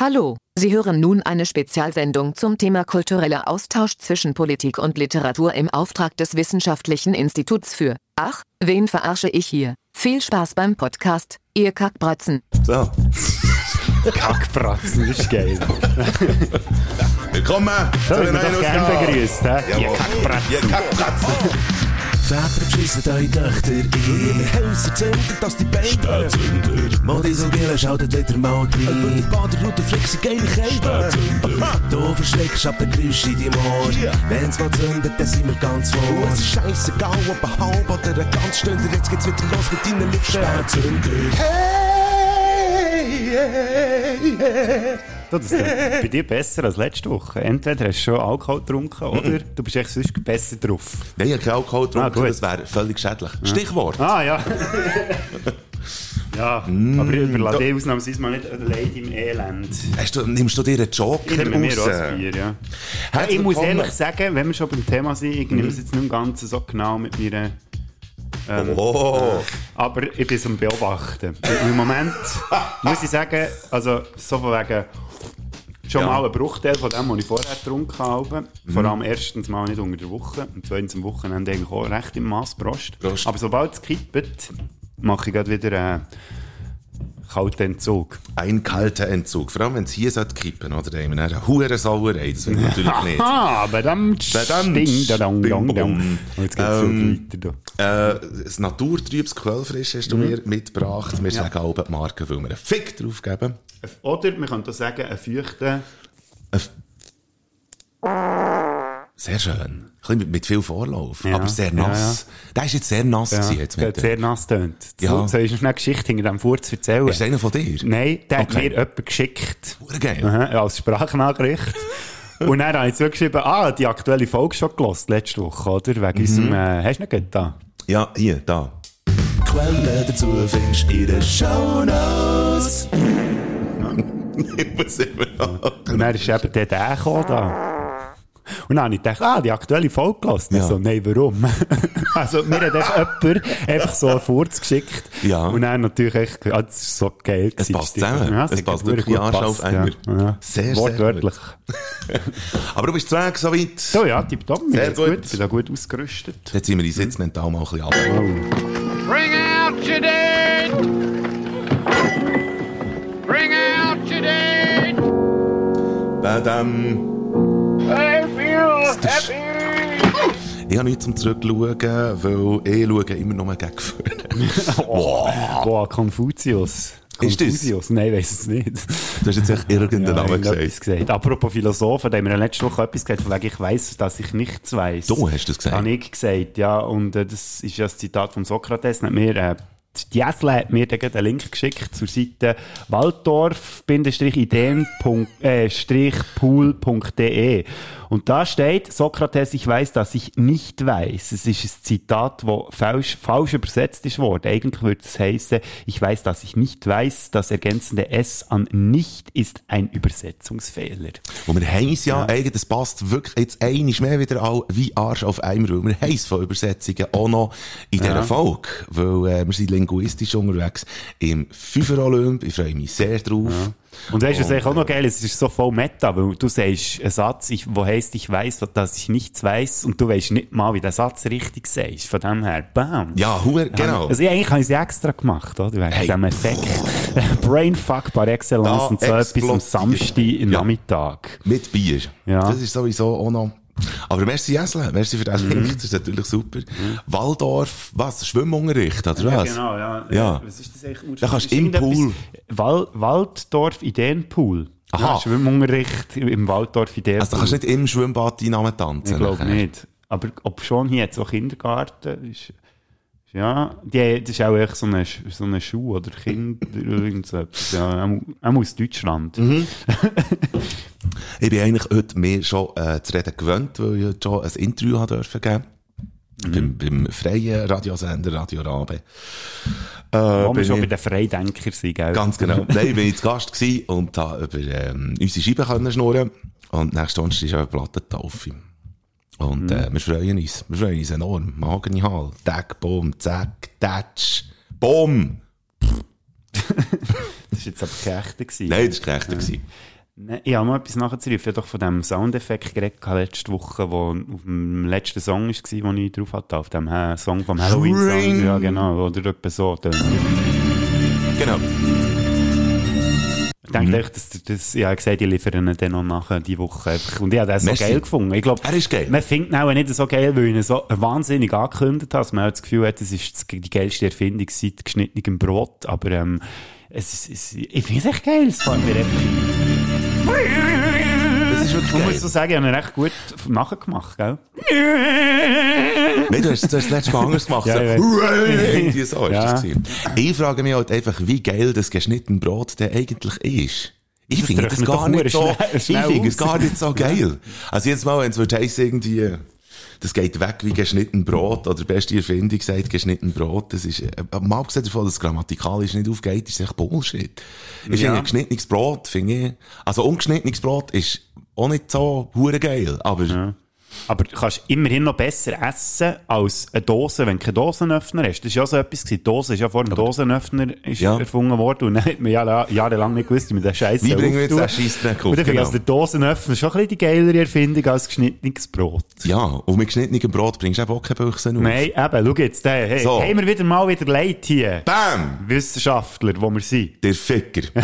Hallo, Sie hören nun eine Spezialsendung zum Thema kultureller Austausch zwischen Politik und Literatur im Auftrag des Wissenschaftlichen Instituts für Ach, wen verarsche ich hier? Viel Spaß beim Podcast, ihr Kackbratzen. So. Kackbratzen, ist geil. Willkommen So, zu ich bin doch gerne Ausgabe. begrüßt. Ihr Kackbratzen. Ihr Kackbratzen. Väter beschissen eure Töchter ein. Häuser zünden, dass die Beine Spätzünder. Gillen schaltet wieder mal rein. Über die Baderroute fliegst du geile Kälte. Du verschreckst ab den Geräusch in deinem Ohr. Wenn's mal zündet, dann sind wir ganz vor. Es ist scheissegal, ob ein halb oder ein ganz Stunde. Jetzt geht's wieder los mit deinen Lippen. Spätzünder. Du, das ist bei dir besser als letzte Woche. Entweder hast du schon Alkohol getrunken oder du bist echt sonst besser drauf. Nein, ich habe keinen Alkohol Ah, getrunken, gut. das wäre völlig schädlich. Stichwort. Ah, ja. ja, aber ich überlasse dich ausnahmsweise mal nicht allein im Elend. Hast du, nimmst du dir einen Ich Joker nehme mir auch raus? ein Bier, ja. ja ich muss ehrlich sagen, wenn wir schon beim Thema sind, ich nehme es jetzt nicht im Ganzen so genau mit mir. Ähm, Oh, Aber ich bin am Beobachten. Im Moment muss ich sagen, also so von wegen schon Ja. mal ein Bruchteil von dem, was ich vorher getrunken habe. Vor allem erstens mal nicht unter der Woche und zweitens am Wochenende eigentlich auch recht im Maß Prost. Prost. Aber sobald es kippt, mache ich gerade wieder einen kalten Entzug. ein kalter Entzug. Vor allem, wenn es hier sollte kippen, oder? Dann haben wir eine hure Sauerei. Das will ich natürlich nicht. Ah, verdammt, ding, da, dong, dong, dong. Und jetzt geht es Ähm, weiter. Da. Äh, das naturtrübes Quellfrisch hast du mir mitgebracht. Wir sagen alle die Marke, weil wir einen Fick drauf geben. Oder man könnte auch sagen, ein feuchter... Sehr schön. Ein bisschen mit, viel Vorlauf, Ja, aber sehr nass. Der ist jetzt sehr nass gewesen, jetzt der mit hat sehr nass tönt. Ja. Ja. Soll ich noch eine Geschichte hinter dem Furz erzählen? Ist der einer von dir? Nein, der hat Okay. mir jemand geschickt. Geil. Aha, als Sprachnachricht. Und dann habe ich zurückgeschrieben, ah, die aktuelle Folge schon gelost, letzte Woche, oder? Wegen Mhm. unserem, äh, hast du nicht da? Ja, hier, da. Quellen dazu findest du in den Shownotes. Ich muss immer noch. Und dann ist eben der, der gekommen, da. Und dann habe ich gedacht, ah, die aktuelle Folge gelost. Ja. So, nein, warum? also, mir hat einfach jemand einfach so einen Furz geschickt. Ja. Und dann natürlich echt, ah, das ist so geil. Es passt zusammen. Ja, Es passt gut wirklich Arsch auf Eimer. Ja. Ja. Sehr, sehr Wortwörtlich. Aber du bist zu Weg, soweit. So, ja, tipptopp. Sehr gut. gut. Ich bin da gut ausgerüstet. Jetzt sind wir uns jetzt mental mal ein bisschen ab. Bring out your dead! Bring out your dead! Badam. Ich habe nichts zum Zurückschauen, weil ich schaue immer noch mal gegen vorne. Boah, Konfuzius. Ist das? Nein, weiss es nicht. Du hast jetzt echt irgendeinen Ja, Namen gesagt. gesagt. Apropos Philosophen, da haben wir letzte Woche etwas gesagt, von wegen, ich weiss, dass ich nichts weiss. Du hast das gesagt. Habe ich gesagt, ja. Und äh, das ist ja das Zitat von Sokrates. Hat mir, äh, die Jäsle hat mir dann einen Link geschickt zur Seite waldorf-ideen.pool.de. Und da steht, Sokrates, ich weiß, dass ich nicht weiß. Es ist ein Zitat, das falsch, falsch übersetzt ist worden. Eigentlich würde es heißen, ich weiß, dass ich nicht weiß. Das ergänzende S an nicht ist ein Übersetzungsfehler. Und wir haben es ja, eigentlich, das passt wirklich jetzt einmal mehr wieder an wie Arsch auf Eimer, weil wir haben es von Übersetzungen auch noch in dieser Ja. Folge, weil äh, wir sind linguistisch unterwegs im Fünfer Olymp. Ich freue mich sehr drauf. Und weißt du, was eigentlich auch noch geil ist? Es ist so voll Meta, weil du sagst einen Satz, ich, wo heisst, ich weiß, dass ich nichts weiß, und du weißt nicht mal, wie der Satz richtig sagst. Von dem her, bam. Ja, hure, genau. Also eigentlich habe ich sie extra gemacht, oder? Wegen Hey. diesem Effekt. Brainfuck par excellence Da und so etwas am. Samstag Ja. Nachmittag. Mit Bier. Ja. Das ist sowieso auch noch. Aber merci Jesle, merci für den Mhm. Link, das ist natürlich super. Waldorf, was? Schwimmunterricht, oder was? genau, ja. Ja. Was ist das eigentlich? Da kannst du im Pool. Wal Walddorf Ideenpool. Aha. Ja, Schwimmunterricht im Walddorf Ideenpool. Also da kannst du nicht im Schwimmbad deinen tanzen. Ich glaube nicht. Aber ob schon hier jetzt so Kindergarten ist. Ja, die, das ist auch echt so eine, so eine Schuh oder Kind oder irgend so etwas. Ja, auch- aus Deutschland. Mhm. Ich bin eigentlich heute mehr schon äh, zu reden gewöhnt, weil ich heute schon ein Interview haben dürfen geben. Beim, beim freien Radiosender Radio Rabe. Äh, Wo wir schon ich- bei den Freidenker sind, gell? Ganz genau. Nein, ich ich zu Gast und da über ähm, unsere Scheiben können schnurren. Und nächste Donnerstag ist auch eine Plattentaufe. Und äh, wir freuen uns. Wir freuen uns enorm. Mageni Hall. Tag, Boom, Zack, Tatsch, Boom. Das war jetzt aber kein echter. gewesen. Nein, das war kein echter. Nein, Ich habe noch etwas nachzurufen. Ich habe doch von dem Soundeffekt geredet letzte Woche, wo auf dem letzten Song war, den ich drauf hatte, auf dem äh, Song vom Halloween-Song. Ja, genau. Oder etwa so. Genau. Ich denke echt, dass das, ich habe gesagt, ich liefere ihn dann noch nachher die Woche. einfach. Und ich habe das so geil gefunden. Ich glaube, Er ist geil. man findet ihn auch nicht so geil, weil ich ihn so wahnsinnig angekündigt habe. dass Man hat das Gefühl hat, es ist das- die geilste Erfindung seit geschnittenem Brot. Aber ähm, es es, ich finde es echt geil. Es gefällt mir einfach. Das ist wirklich Man geil. muss so sagen, ich habe ihn recht gut nachgemacht, gell? Nein, du hast, du hast das letzte Mal anders gemacht. Ja, so! Irgendwie so ist Ja. das gewesen. Ich frage mich halt einfach, wie geil das geschnittene Brot denn eigentlich ist. Ich Das finde das trocknet gar doch nicht so, schnell- ich schnell finde es aus. gar nicht so geil. Also jetzt mal, wenn es heissen, irgendwie, das geht weg wie geschnitten Brot, oder beste Erfindung sagt geschnitten Brot, das ist, äh, mal abgesehen davon, dass es grammatikalisch nicht aufgeht, ist es echt Bullshit. Ich Ja. finde, geschnittenes Brot, finde ich, also ungeschnittenes Brot ist auch nicht so hure geil, aber, Aber du kannst immerhin noch besser essen als eine Dose, wenn du keine Dosenöffner hast. Das ist ja so etwas. Die Dose ist ja vor dem Dosenöffner ist Ja. erfunden worden und dann hat man ja jahrelang nicht gewusst, wie man den Scheiß Wie bringen wir jetzt den Scheissdreck auf? Und Genau. also der Dosenöffner ist schon ein bisschen die geilere Erfindung als geschnittenes Brot. ja, und mit geschnittenem Brot bringst du eben auch keine Büchse auf. Nein, eben, schau jetzt, hey, hey, So. haben wir wieder mal wieder Leid hier. Bam! Wissenschaftler, wo wir sind. Der Ficker.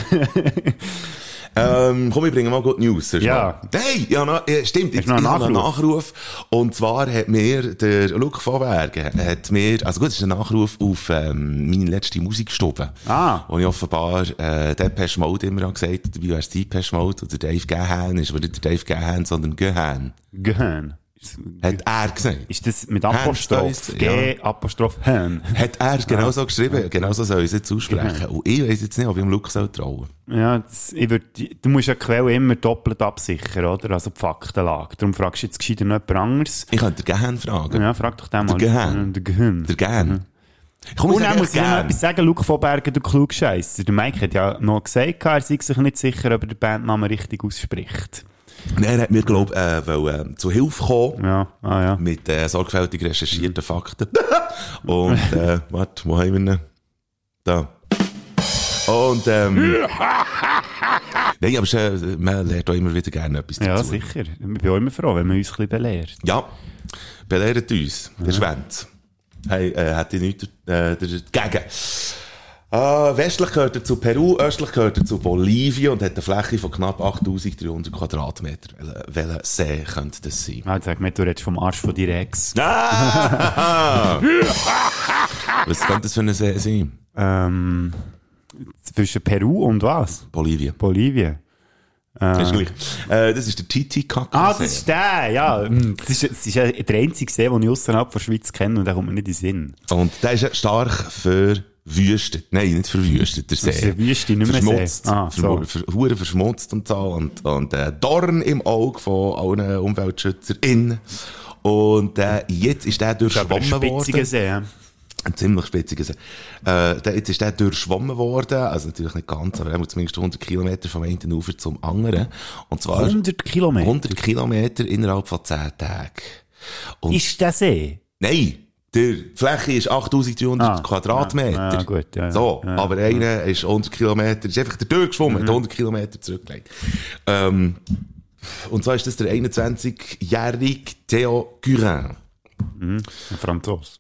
ähm, komm, ich bringe mal gut News. Ja. mal. Hey, ja, ja, stimmt. Jetzt, ich habe einen Nachruf? Und zwar hat mir der Luke von Bergen, hat mir, also gut, das ist ein Nachruf auf ähm, meine letzte Musikstube. Ah. Wo ich offenbar äh, Depeche Mode immer habe gesagt, dabei wäre es Depeche Mode oder Dave Gahan, ist aber nicht der Dave Gahan, sondern Gahan. Gehirn. Hat er gesagt. ist das mit Apostroph? G, Apostroph, Hörn. Hat er genau so geschrieben, genau so soll ich es jetzt aussprechen. Und ich weiss jetzt nicht, ob ich dem Luke soll trauen Ja, das, ich würd, du musst ja die Quelle immer doppelt absichern, oder? Also die Faktenlage. Darum fragst du jetzt gescheiter noch jemand anderes. Ich könnte den Gahan fragen. Ja, frag doch den mal. Der Gehirn. Der Gehirn. Der Gern. Komm, Und dann muss ich noch etwas sagen, Luke von Bergen, du Klugscheisser. Der Mike hat ja noch gesagt, er sei sich nicht sicher, ob er den Bandnamen richtig ausspricht. Nein, er hat mir, glaub, äh, weil, äh, zu Hilfe kommen. Ja, ah ja. Mit äh, sorgfältig recherchierten Fakten. Und, äh, warte, wo haben wir ihn? Da. Und, ähm, Nein, aber äh, man lernt auch immer wieder gerne etwas Ja, dazu. sicher. Ich bin auch immer froh, wenn man uns ein bisschen belehrt. Ja, belehrt uns, der Schwänz. Hey, äh, hat ich nichts äh, dagegen. Äh, westlich gehört er zu Peru, östlich gehört er zu Bolivien und hat eine Fläche von knapp 8300 Quadratmeter. Wel- Welcher See könnte das sein? Ah, sag mir, du redest vom Arsch von dir Ex. Ah! Was könnte das für ein See sein? Ähm, zwischen Peru und was? Bolivien. Bolivien. Das ist gleich. Äh, das ist der Titicaca Ah, das See. ist der, ja. Hm, Das ist, das ist der einzige See, den ich außerhalb der Schweiz kenne und der kommt mir nicht in den Sinn. Und der ist stark verwüstet. Nein, nicht verwüstet, der See. ist eine Wüste, nicht mehr See. Verschmutzt. Ah, so. Ver, ver, verschmutzt und so. Und, und äh, Dorn im Auge von allen UmweltschützerInnen. Und äh, jetzt ist der durchschwommen worden. See. Ein ziemlich spitziger See. Äh, der, jetzt ist der durchschwommen worden. Also natürlich nicht ganz, aber er muss zumindest 100 Kilometer vom einen Ufer zum anderen. Und zwar 100 Kilometer. 100 Kilometer innerhalb von 10 Tagen. Und Ist der See? Nein, die Fläche ist 8300 Ah, Quadratmeter. ja, ja, gut, ja, so, Ja, aber einer ist 100 Kilometer, ist einfach der durchgeschwommen, hat 100 Kilometer zurückgelegt. Ähm, und so ist das der 21-jährige Theo Gurin. Ein Franzos.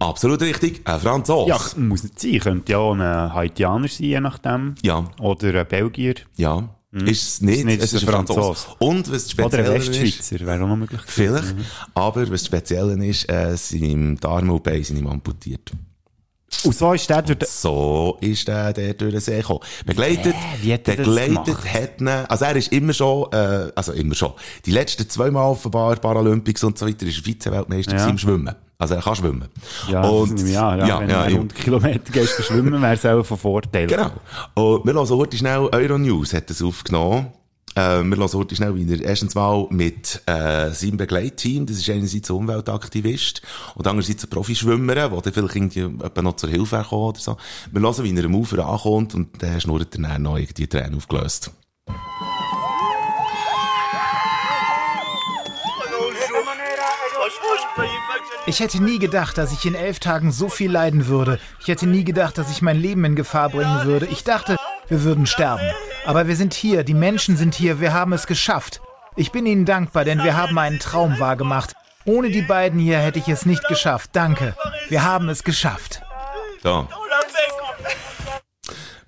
Absolut richtig, ein Franzose. Ja, muss nicht sein. Könnte ja auch ein Haitianer sein, je nachdem. ja, Oder ein Belgier. ja. Ist es nicht, nicht, es ist ein Franzose. Und was Oder ein speziell ist, Westschweizer. Wäre auch noch möglich. vielleicht, aber was speziell ist, äh, seinem Darm und Bein sind ihm amputiert. Und so ist der durch den... So ist der, der durch den See gekommen. Begleitet, wie hat er das begleitet hat ihn, also er ist immer schon, äh, also immer schon, die letzten zweimal offenbar Paralympics und so weiter, ist Vize-Weltmeister Ja. im Schwimmen. Also er kann schwimmen. Ja, und, an, ja, ja, wenn ja, du 100 Kilometer gehst du schwimmen, wäre es auch von Vorteil. Genau. Und wir hören heute schnell Euronews, hat das aufgenommen. Äh, wir hören heute schnell, wie er erstens mal mit äh, seinem Begleitteam, das ist einerseits ein Umweltaktivist und andererseits ein Profischwimmer, der dann vielleicht irgendwie noch zur Hilfe kommen oder so. Wir hören, wie er am Ufer ankommt und der schnurrt dann irgendwie die Tränen aufgelöst. Ich hätte nie gedacht, dass ich in elf Tagen so viel leiden würde. Ich hätte nie gedacht, dass ich mein Leben in Gefahr bringen würde. Ich dachte, Wir würden sterben. Aber wir sind hier, die Menschen sind hier, wir haben es geschafft. Ich bin Ihnen dankbar, denn wir haben einen Traum wahrgemacht. Ohne die beiden hier hätte ich es nicht geschafft. Danke. Wir haben es geschafft. Da.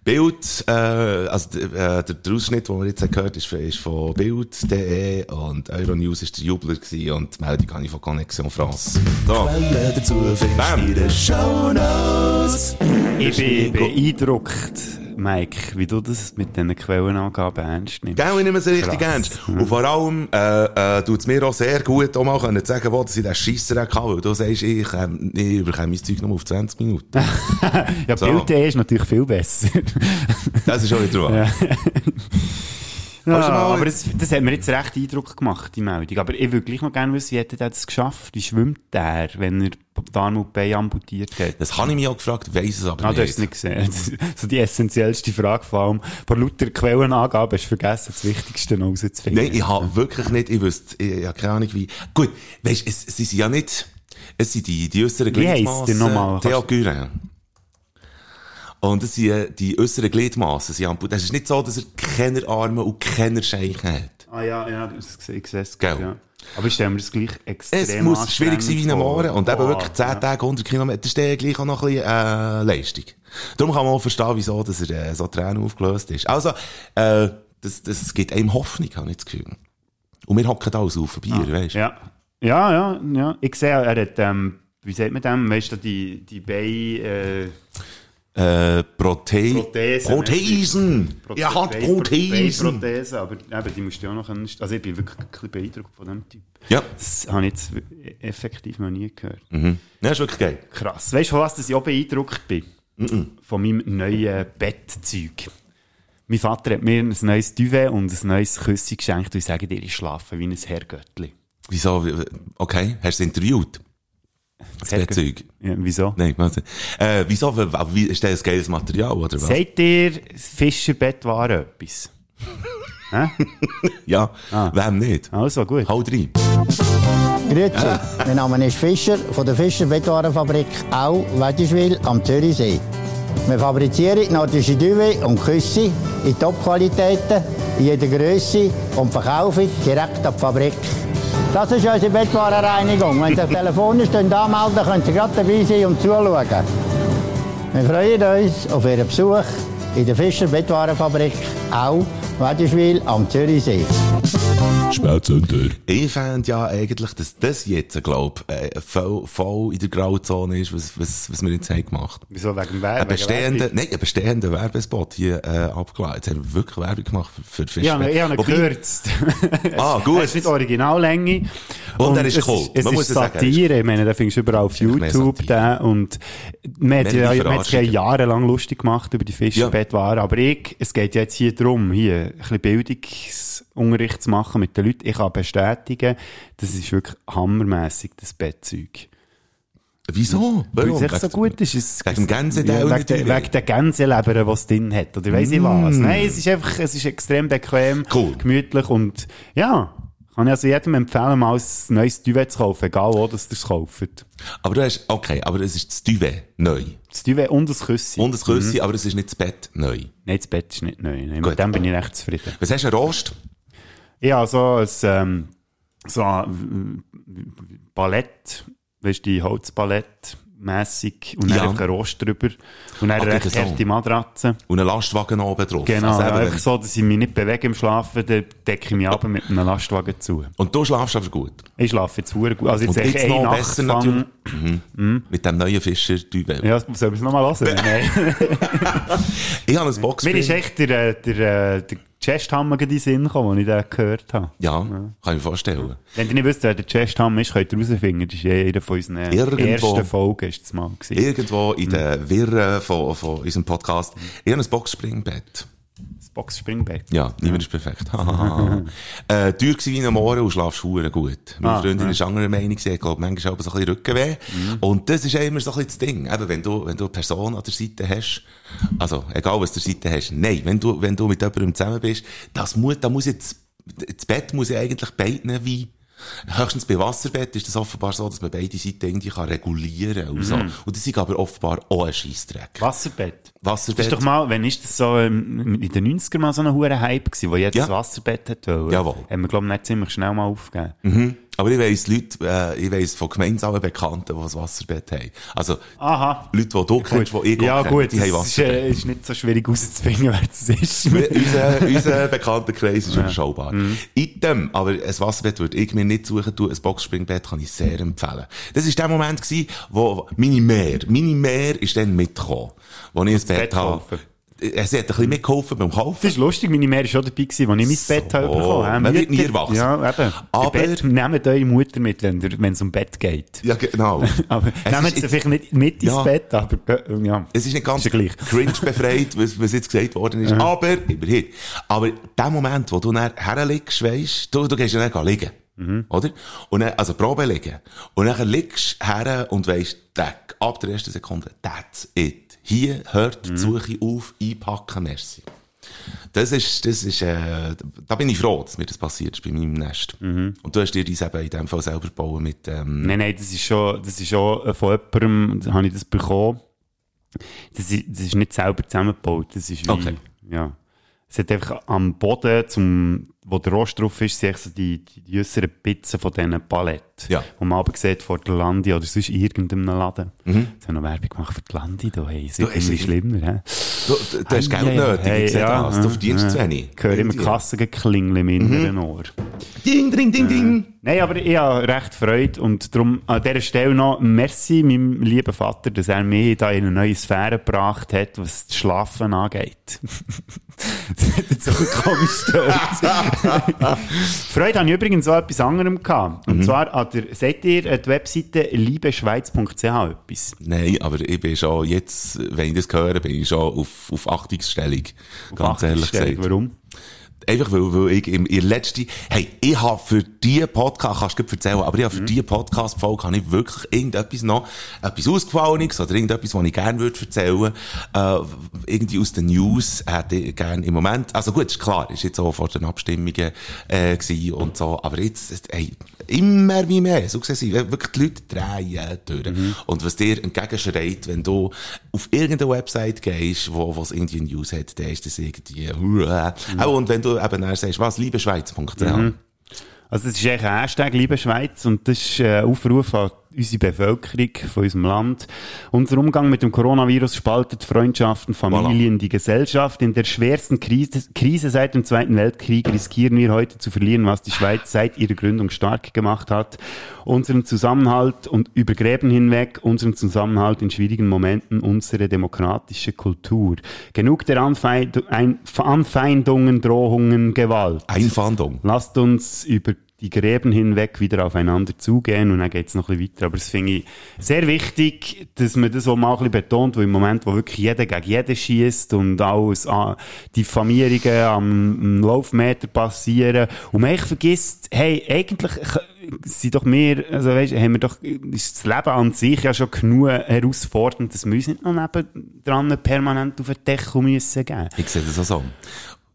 Bild, äh, also äh, der, der Ausschnitt, den wir jetzt haben gehört ist, ist von Bild.de und Euronews ist der Jubler gewesen und die Meldung habe ich von Connexion France. Da. Quellen dazu findest du in den Shownotes. Ich bin beeindruckt, Mike, wie du das mit diesen Quellenangaben ernst nimmst. Gell, ich nehme es richtig Krass. ernst. Und vor allem, äh, äh, tut es mir auch sehr gut, auch mal können zu sagen, wo dass ich den Scheisser hatte, weil du sagst, ich, ähm, ich bekomme mein Zeug nur auf 20 Minuten. Ja, So. Bild.de ist natürlich viel besser. Das ist schon wieder wahr. Ja, Mal- aber das, das hat mir jetzt recht Eindruck gemacht, die Meldung. Aber ich würde gleich noch gerne wissen, wie hätte er das geschafft? Wie schwimmt der, wenn er die Arme und Beine amputiert hat? Das habe ich mich auch gefragt, weiss es aber Ah, du hast nicht. es nicht gesehen. Das ist so die essentiellste Frage vor allem. Vor lauter Quellenangaben hast du vergessen, das Wichtigste noch rauszufinden. Nein, ich habe wirklich nicht, ich wüsste, ich, habe keine Ahnung wie. Gut, weißt, es, sie sind ja nicht, es sind die, die äußeren Wie heisst Gliedmassen. der nochmal? Theo Gurin. Und es sind äh, die äußeren Gliedmassen. Sie haben, es ist nicht so, dass er keine Arme und keine Scheichen hat. Ah ja, ja, das sehe ich sehe es. Gell. Ja. Aber ich stelle mir das gleich extrem Es muss schwierig sein wie ein Mohren. Und eben wirklich 10 ja. Tage, 100 Kilometer, das ist gleich auch noch ein bisschen, äh, Leistung. Darum kann man auch verstehen, wieso, dass er, äh, so Tränen aufgelöst ist. Also, äh, das, das gibt einem Hoffnung, habe ich das Gefühl. Und wir hocken da alles auf Bier, weißt du? Ja. ja, ja, ja. Ich sehe, er hat, ähm, wie sagt man dem, weißt du, die, die Beine, äh, Äh, Prothesen. Prothesen! Prote- Er hat Prothesen! Beinprothesen, aber eben, die musst du ja auch noch können. Also ich bin wirklich ein bisschen beeindruckt von dem Typ. Ja. Das habe ich jetzt effektiv noch nie gehört. Mhm. Ja, ist wirklich geil. Krass. Weißt du, von was dass ich auch beeindruckt bin? Von meinem neuen Bettzeug. Mein Vater hat mir ein neues Duvet und ein neues Küssi geschenkt und ich sage dir, ich schlafe wie ein Herrgöttli. Wieso? Wie- Okay, hast du es interviewt? Das Bettzeug? Ja, wieso? Nein, warte. Äh, wieso? Wie, wie, ist das ein geiles Material, oder was? Sagt dir das Fischerbett war etwas? Ja, Ah. wem nicht? Also gut. Hau rein. Grüezi, mein Name ist Fischer von der Fischer Bettwarenfabrik Au, Wettischwil am Zürichsee. Wir fabrizieren nordische Duvet und Küsse in Top-Qualitäten, in jeder Größe und verkaufen direkt an die Fabrik. Das ist unsere Bettwarenreinigung. Wenn Sie telefonisch anmelden, können Sie gerade dabei sein und zuschauen. Wir freuen uns auf Ihren Besuch in der Fischer Bettwarenfabrik Au, Wettischwil am Zürichsee. Spätzünder. Ich fände ja eigentlich, dass das jetzt, glaub, äh, voll, voll in der Grauzone ist, was, was, was wir jetzt haben gemacht. Wieso? Wegen Ein Werbung? bestehender, nein, ein bestehender Werbespot hier, äh, abgeladen. Jetzt haben wir wirklich Werbung gemacht für, für Ja, ich habe ihn gekürzt. Ah, gut. Er ist nicht Originallänge. Und er ist es Kult. Es Man ist muss es sagen, ist Satire. Ich meine, da findest du überall auf YouTube den. Und man hat, ja, sich ja jahrelang lustig gemacht über die Fischbettwaren. Aber ich, es geht ja jetzt hier darum, hier ein bisschen Bildungsunterricht zu machen mit den Leuten. Ich kann bestätigen, das ist wirklich hammermässig, das Bettzeug. Wieso? Weil es so gut ist. Es, Wegen dem Gänseteil ja, wegen, wegen der Gänseleber, die es drin hat. Oder weiss ich was. Nein, es ist einfach, es ist extrem bequem, Mm. Cool. gemütlich und, ja. Kann ich also jedem empfehlen, mal ein neues Duvet zu kaufen, egal wo das ihr es kauft. Aber du hast, okay, aber es ist das Duvet neu. Das Duvet und das Küssi. Und das Küssi, aber es ist nicht das Bett neu. Nein, das Bett ist nicht neu. Gut. mit dem bin ich recht zufrieden. Was hast du, Rost? Ich habe so ein, ähm, so ein äh, Ballett, weißt du, die Holzballett mässig und dann Ja. einfach ein Rost drüber und dann Ah, eine geht recht harte Matratze. Und einen Lastwagen oben drauf. Genau, Also ja, einfach so, dass ich mich nicht bewege im Schlafen, dann decke ich mich ab mit einem Lastwagen zu. Und du schlafst aber gut. Ich schlafe jetzt sehr gut. Also jetzt Und jetzt noch Nacht besser natürlich. Mhm. Mit dem neuen Fischer Duvet. Ja, soll ich es nochmal hören? Nein. Ich habe ein Box. Mir ist echt der, äh, der, äh, der Chesthammer in den Sinn gekommen, als ich den gehört habe. Ja, kann ich mir vorstellen. Wenn ihr nicht wisst, wer der Chesthammer ist, könnt ihr herausfinden. Das ist ja einer von unseren Irgendwo. ersten Folgen, ist das mal gewesen. Irgendwo in den Wirren von, von unserem Podcast. Ich habe ein Boxspringbett. Das Boxspringbett. Ja, niemand ist perfekt. äh, teuer gewesen wie ein Mohren und schlafst hure gut. Meine Ah, Freundin ja. ist anderer Meinung, sie hat, glaub, manchmal auch so ein bisschen Rückenweh. Und das ist ja immer so ein bisschen das Ding. Eben, wenn du, wenn du eine Person an der Seite hast, also, egal was der Seite hast, nein, wenn du, wenn du mit jemandem zusammen bist, das muss, da muss jetzt, das Bett muss ja eigentlich beiden wie, Höchstens bei Wasserbett ist das offenbar so, dass man beide Seiten irgendwie kann regulieren kann und so. Und das ist aber offenbar auch ein Scheissdreck. Wasserbett. Das Wasserbett. ist doch mal, wenn ist das so ähm, in den 90er mal so ein hoher Hype gewesen, wo jedes Ja. Wasserbett hat wollen. Jawohl. Haben wir, glaube ich, nicht ziemlich schnell mal aufgegeben. Mhm. Aber ich weiss Leute, äh, ich weiss von gemeinsamen Bekannten, die ein Wasserbett haben. Also, Aha. Leute, die du kennst, die ich ja, kenne, gut, die haben ist, Wasserbett. äh, ist nicht so schwierig rauszufinden, wer das ist. unser, unser Bekanntenkreis ist überschaubar. Item, aber ein Wasserbett würde ich mir nicht suchen tun, ein Boxspringbett kann ich sehr empfehlen. Das war der Moment gewesen, wo meine Mehr, meine Mehr ist dann mitgekommen, wo ich ein Bett Bett habe. Sie hat ein bisschen mitgeholfen beim Kaufen. Das ist lustig, meine Mutter war schon dabei, als ich mein So, Bett habe bekommen habe. man wird nie Mütter- erwachsen. Ja, eben. Aber- Bett, nehmt eure Mutter mit, wenn es um Bett geht. Ja, genau. Aber Es nehmt sie vielleicht nicht mit ins Ja. Bett, aber ja. Es ist nicht ganz Ist ja gleich. cringe befreit, was, was jetzt gesagt worden ist. Aber, immerhin. Aber der Moment, wo du dann herlegst, weisst, du, du gehst ja dann liegen. Mhm. Oder? Und dann, also Probe liegen. Und dann liegst du her und weisst, ab der ersten Sekunde, that's it. Hier hört Mhm. die Suche auf, einpacken, merci. Das ist, das ist, äh, da bin ich froh, dass mir das passiert ist bei meinem Nest. Mhm. Und du hast dir das eben in dem Fall selber gebaut mit, ähm, Nein, nein, das ist schon, das ist schon äh, von jemandem, habe ich das bekommen. Das ist, das ist nicht selber zusammengebaut, das ist wie, Okay. ja. Es hat einfach am Boden, zum, wo der Rost drauf ist, sind so die, die, äußeren Pizzen von diesen Paletten. Ja. Die man aber sieht vor der Landi oder sonst irgendeinem Laden. Mhm. Jetzt haben noch Werbung gemacht für die Landi, da, hey, ist Du, ist- schlimmer, hä? du, du, du hast Geld nötig, ich sehe das, du verdienst zu wenig. Ich höre immer Kassengeklingel im inneren Mhm. Ohr. Ding, ding, ding, ding. Nein, aber ich habe recht Freude und darum an dieser Stelle noch merci meinem lieben Vater, dass er mich da in eine neue Sphäre gebracht hat, was das Schlafen angeht. das hat jetzt so komisch gehört. Freude habe ich übrigens auch etwas anderem gehabt. Und zwar an der, seht ihr äh, die Webseite liebeschweiz.ch etwas? Nein, aber ich bin schon jetzt, wenn ich das höre, bin ich schon auf, auf Achtungsstellung. Ganz ehrlich Achtungsstellung. gesagt. Warum? Einfach weil, weil ich im, ihr letzte, hey, ich habe für die Podcast, kannst du erzählen, aber ich habe für die Podcast-Folge habe ich wirklich irgendetwas noch, etwas Ausgefallenes oder irgendetwas, was ich gerne würde erzählen, äh, irgendwie aus den News hätte ich gerne im Moment, also gut, ist klar, ist jetzt auch vor den Abstimmungen, äh, gewesen und so, aber jetzt, hey, immer wie mehr, sie, wirklich die Leute drehen durch. Und was dir entgegenschreit, wenn du auf irgendeine Website gehst, wo, wo es irgendwie News hat, dann ist das irgendwie, äh, auch und wenn du eben dann sagst, was, liebeschweiz.ch. Also das ist eigentlich ein Hashtag, liebe Schweiz, und das ist ein Aufruf an unsere Bevölkerung von unserem Land. Unser Umgang mit dem Coronavirus spaltet Freundschaften, Familien, die Gesellschaft. In der schwersten Krise, Krise seit dem Zweiten Weltkrieg riskieren wir heute zu verlieren, was die Schweiz seit ihrer Gründung stark gemacht hat. Unseren Zusammenhalt und über Gräben hinweg, unseren Zusammenhalt in schwierigen Momenten, unsere demokratische Kultur. Genug der Anfeind ein Anfeindungen, Drohungen, Gewalt. Einfandung. Lasst uns über die Gräben hinweg wieder aufeinander zugehen und dann geht's noch ein bisschen weiter. Aber das finde ich sehr wichtig, dass man das auch mal ein bisschen betont, weil im Moment, wo wirklich jeder gegen jeden schießt und alles an Diffamierungen am, am Laufmeter passieren und man echt vergisst, hey, eigentlich sind doch wir, also weißt, haben wir doch, ist das Leben an sich ja schon genug herausfordernd, dass wir uns nicht noch nebendran permanent auf den Deckel müssen geben. Ich sehe das auch so.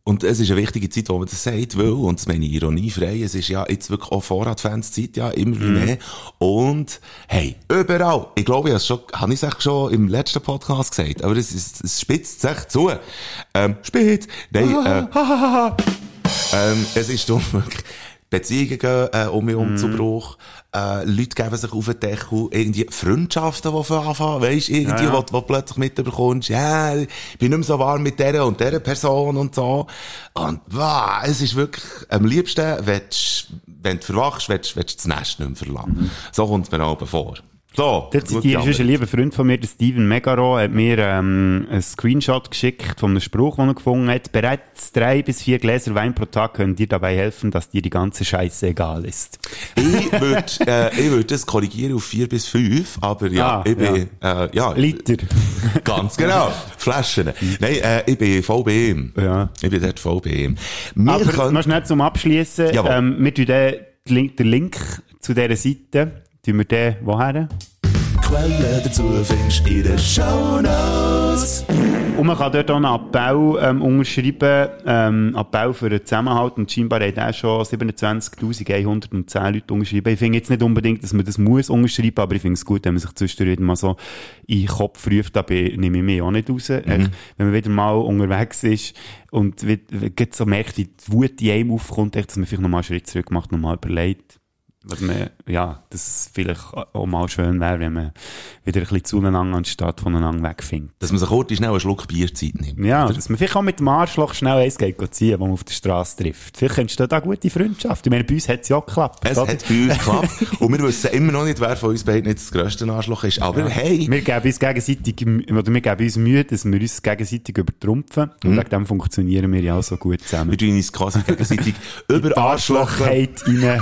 Und es ist eine wichtige Zeit, wo man das sagt, weil, und das meine ich ironiefrei, es ist ja jetzt wirklich auch Vorratfanszeit, ja, immer wie mehr. Und, hey, überall, ich glaube, ich habe es schon, habe ich es echt schon im letzten Podcast gesagt, aber es, ist, es spitzt sich zu. Ähm, spitz, nein, äh, ähm, es ist dumm, wirklich. Beziehungen äh, um mich um zu Bruch. Äh, Leute geben sich auf den Deckel. Irgendwie Freundschaften, die von anfangen. Weisst, irgendwie, Ja, ja. Wo, wo du plötzlich mitbekommst, ja, ich bin nicht mehr so warm mit der und der Person und so. Und, wow, es ist wirklich, am liebsten, willst, wenn du verwachst, willst, willst du das Nest nicht mehr verlassen. So kommt es mir auch vor. So. Der zitiere ist ein lieber Freund von mir, der Steven Megaro, hat mir ähm, einen Screenshot geschickt von einem Spruch, den er gefunden hat. Bereits drei bis vier Gläser Wein pro Tag können dir dabei helfen, dass dir die ganze Scheiße egal ist. Ich würde, äh, ich würde das korrigieren auf vier bis fünf, aber ja, Ah, ich bin, ja. Äh, ja, Liter. Ganz genau. Flaschen. Nein, äh, ich bin voll bei ihm. Ja. Ich bin dort voll bei ihm. Wir Aber können, noch schnell zum Abschließen. Ähm, wir tun den, den Link zu dieser Seite, tun wir den woher? Quellen dazu findest du in den Shownotes. Und man kann dort auch einen Appell ähm, unterschreiben, ähm, Appell für den Zusammenhalt. Und scheinbar hat er schon 27.110 Leute unterschrieben. Ich finde jetzt nicht unbedingt, dass man das muss unterschreiben, aber ich finde es gut, wenn man sich zwischendurch mal so in den Kopf ruft, da nehme ich mich auch nicht raus. Echt, Wenn man wieder mal unterwegs ist und wie- gerade so merkt, wie die Wut in einem aufkommt, echt, dass man vielleicht nochmal einen Schritt zurück macht, nochmal überlegt. Was man, ja, das vielleicht auch mal schön wäre, wenn man wieder ein bisschen zueinander anstatt voneinander wegfindet. Dass man sich kurz schnell einen Schluck Bierzeit nimmt. Ja, dass man vielleicht auch mit dem Arschloch schnell eins geht ziehen, wo man auf der Straße trifft. Vielleicht entsteht da gute Freundschaft. Ich meine, bei uns hat es ja auch geklappt. Es oder? hat bei uns geklappt. Und wir wissen immer noch nicht, wer von uns beiden jetzt das grösste Arschloch ist. Aber hey, Wir geben uns gegenseitig, oder wir geben uns Mühe, dass wir uns gegenseitig übertrumpfen. Und wegen dem funktionieren wir ja auch so gut zusammen. wir tun uns quasi gegenseitig über. Arschlochheit rein.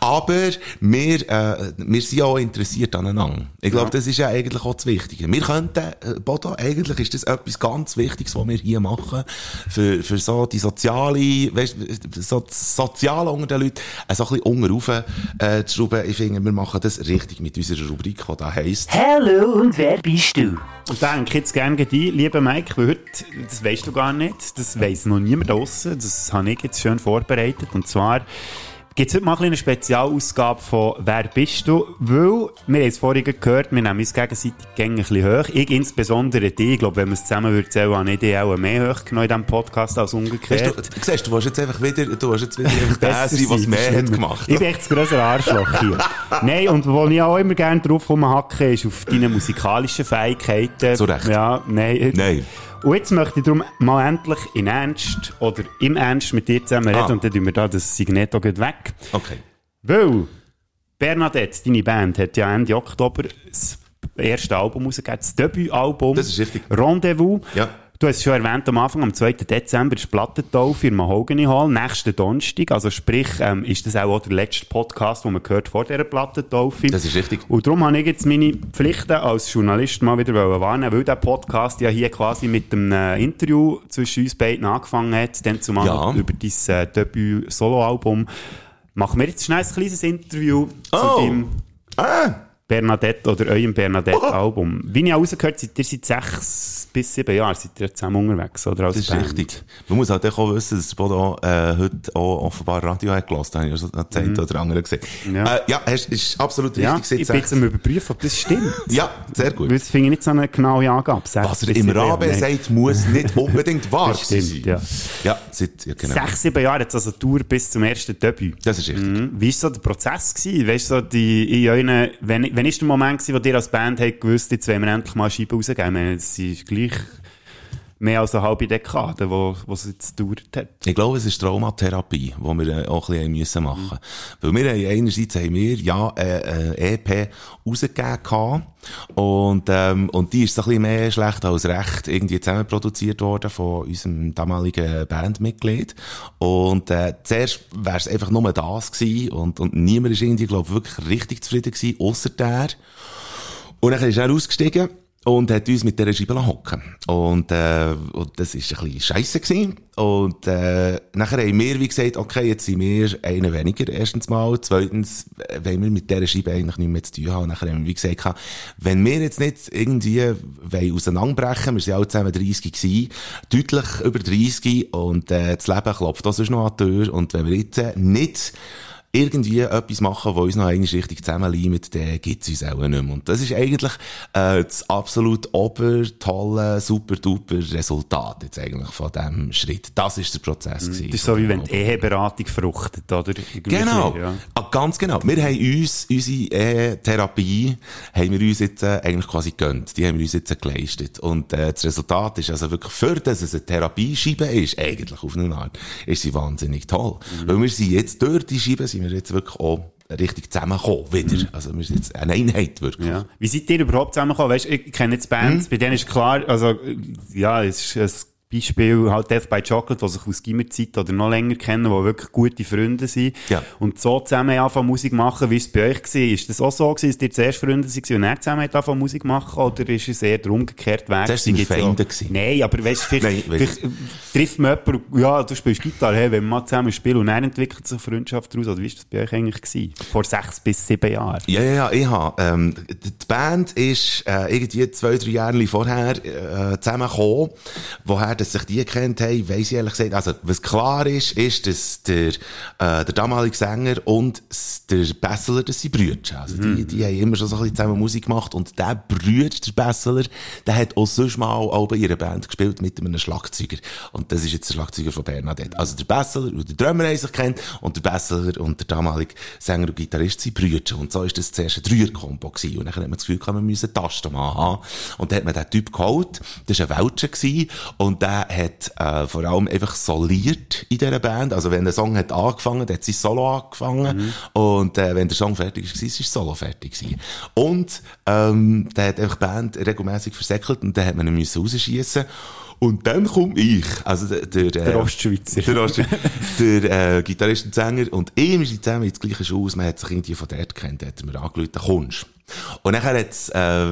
Aber wir, äh, wir sind ja auch interessiert aneinander. Ich glaube, das ist ja eigentlich auch das Wichtige. Wir könnten, äh, Bodo, eigentlich ist das etwas ganz Wichtiges, was wir hier machen. Für, für so die soziale, weißt, so das Soziale unter den Leuten, äh, so ein bisschen unterrauf, äh, zu schrauben. Ich finde, wir machen das richtig mit unserer Rubrik, die da heisst. Hallo und wer bist du? Und da denke ich jetzt gerne dich, lieber Mike, weil heute, das weisst du gar nicht, das weiss noch niemand draussen, das habe ich jetzt schön vorbereitet. Und zwar gibt es heute mal eine Spezialausgabe von «Wer bist du?» Weil, wir haben es vorhin gehört, wir nehmen uns gegenseitig gerne ein bisschen hoch. Ich insbesondere dich, ich glaube, wenn wir es zusammen würden zählen, habe ich dich auch mehr hoch genommen in diesem Podcast als umgekehrt. Weißt du, du siehst, du willst jetzt einfach wieder, du willst jetzt wieder der sein, was mehr hat gemacht. Ich bin echt das grössere Arschloch hier. Nein, und wo ich auch immer gerne drauf rumhacke, ist auf deine musikalischen Fähigkeiten. Zu Recht. Ja, nein. Nein. Und jetzt möchte ich darum mal endlich in Ernst oder im Ernst mit dir zusammen reden Ah. und dann tun wir da das Signet auch gleich weg. Okay. Weil Bernadette, deine Band, hat ja Ende Oktober das erste Album rausgegeben, das Debütalbum. Das ist richtig. Rendezvous. Ja. Du hast es schon erwähnt, am Anfang, am 2. Dezember ist Plattentaufe im Mahogany Hall, nächsten Donnerstag. Also sprich, ähm, ist das auch der letzte Podcast, den man gehört vor dieser Plattentaufe. Das ist richtig. Und darum habe ich jetzt meine Pflichten als Journalist mal wieder wahrnehmen, weil der Podcast ja hier quasi mit einem äh, Interview zwischen uns beiden angefangen hat, dann zumal Ja. über dein äh, Debüt-Solo-Album. Machen wir jetzt schnell ein kleines Interview zu Oh. deinem Ah! Bernadette oder eurem Bernadette-Album. Wie ich rausgehört seid ihr seit sechs bis sieben Jahren seid ihr zusammen unterwegs, oder? Als Das ist Band. richtig. Man muss halt auch wissen, dass Bodo äh, heute auch offenbar Radio hat gelassen. Da habe ich ja schon das eine oder andere gesehen. Ja. Äh, ja es ist absolut Ja, richtig. ich bin jetzt am überprüfen, ob das stimmt. ja, sehr gut. Weil das finde ich nicht so eine genaue Angabe. Was er im. Rabe sagt, muss nicht unbedingt wahr sein. ja. Ja, seit, ja, genau. Sechs, sieben Jahre jetzt also Tour bis zum ersten Debüt. Das ist richtig. Mhm. Wie war so der Prozess? Gewesen? Weißt so die, in euren, wenn, wenn ist der Moment gewesen, wo ihr als Band habt gewusst, jetzt wollen wir endlich mal Scheiben rausgeben? Ich meine, Es ist gleich mehr als eine halbe Dekade, wo, wo es jetzt gedauert hat. Ich glaube, es ist Traumatherapie, die wir äh, auch ein bisschen müssen machen Weil wir haben einerseits haben wir, ja, äh, äh, EP rausgegeben und, ähm, und die ist ein bisschen mehr schlecht als recht irgendwie zusammen produziert worden von unserem damaligen Bandmitglied. Und äh, zuerst wäre es einfach nur das gewesen und, und niemand ist irgendwie, glaube ich, wirklich richtig zufrieden gewesen, ausser der. Und dann ist er ausgestiegen und hat uns mit dieser Scheibe hocken Und, äh, und das ist ein bisschen scheisse gewesen. Und, äh, nachher haben wir, wie gesagt, okay, jetzt sind wir einer weniger, erstens mal. Zweitens, äh, wollen wir mit dieser Scheibe eigentlich nichts mehr zu tun haben. Nachher haben wir, wie gesagt, wenn wir jetzt nicht irgendwie wollen auseinanderbrechen, wir sind alle zusammen 30 gewesen, deutlich über 30 und, äh, das Leben klopft auch sonst noch an die Tür. Und wenn wir jetzt äh, nicht irgendwie etwas machen, wo uns noch eigentlich richtig zusammenleimt, dann gibt's uns auch nicht mehr. Und das ist eigentlich äh, das absolut obertolle, super duper Resultat jetzt eigentlich von diesem Schritt. Das ist der Prozess gewesen. Das ist so, wie wenn die Eheberatung fruchtet, oder? Genau, Ja. ah, ganz genau. Wir haben uns, unsere äh, Therapie, haben wir uns jetzt äh, eigentlich quasi gönnt. Die haben wir uns jetzt geleistet. Und äh, das Resultat ist also wirklich, für dass es eine Therapiescheibe ist, eigentlich auf eine Art, ist sie wahnsinnig toll. Mhm. Weil wir sind jetzt durch die Scheibe, sind wir jetzt wirklich auch richtig zusammengekommen, wieder. Also wir sind jetzt eine Einheit, wirklich. Mhm. Ja. Wie seid ihr überhaupt zusammengekommen? Weißt, ich kenne jetzt Bands, Hm? bei denen ist klar, also, ja, es ist, es Beispiel halt Death by Chocolate, die sich aus Gimmerzeit oder noch länger kennen, die wirklich gute Freunde sind. Ja. Und so zusammen anfangen Musik machen, wie es bei euch war. Ist das auch so gewesen, dass ihr zuerst Freunde waren und dann zusammen anfangen Musik machen? Oder ist es eher der umgekehrte Weg? Wir Gibt's Feinde auch- gewesen. Nein, aber weißt du, vielleicht, trifft man jemanden, ja, du spielst Gitarre, hey, wenn wir mal zusammen spielen und dann entwickelt sich Freundschaft daraus. Oder wie ist das bei euch eigentlich gewesen? Vor sechs bis sieben Jahren? Ja, ja, ja, ich habe, ähm, die Band ist, äh, irgendwie zwei, drei Jahre vorher, äh, zusammengekommen. Woher, dass sich die kennt haben, weiss ich ehrlich gesagt. Also, was klar ist, ist, dass der, äh, der damalige Sänger und der Besseler, das sind Brüder. Also, die, die haben immer schon so ein bisschen zusammen Musik gemacht. Und der Brüder, der Besseler, der hat auch sonst mal auch bei ihrer Band gespielt mit einem Schlagzeuger. Und das ist jetzt der Schlagzeuger von Bernadette. Also, der Besseler und der Drummer haben sich kennt und der Besseler und der damalige Sänger und Gitarrist sind Brüder. Und so ist das zuerst ein Dreier-Kombo gewesen. Und dann hat man das Gefühl, man müsse Tastenmann haben. Und dann hat man den Typ geholt. Das war ein Welcher gewesen. Und der hat, äh, vor allem einfach soliert in dieser Band. Also, wenn der Song hat angefangen, dann hat sein Solo angefangen. Und, äh, wenn der Song fertig war, ist das Solo fertig gewesen. Und, ähm, der hat einfach die Band regelmäßig versäckelt und dann hat man ihn müssen rausschiessen. Und dann komme ich, also der, der, Der Ostschweizer. der, Ostschweizer, der äh, Gitarrist und Sänger und ich, wir sind zusammen ins gleiche Schulhaus, man hat sich irgendwie von dort gekannt, hat mir angerufen, kommst Und nachher hat's, äh,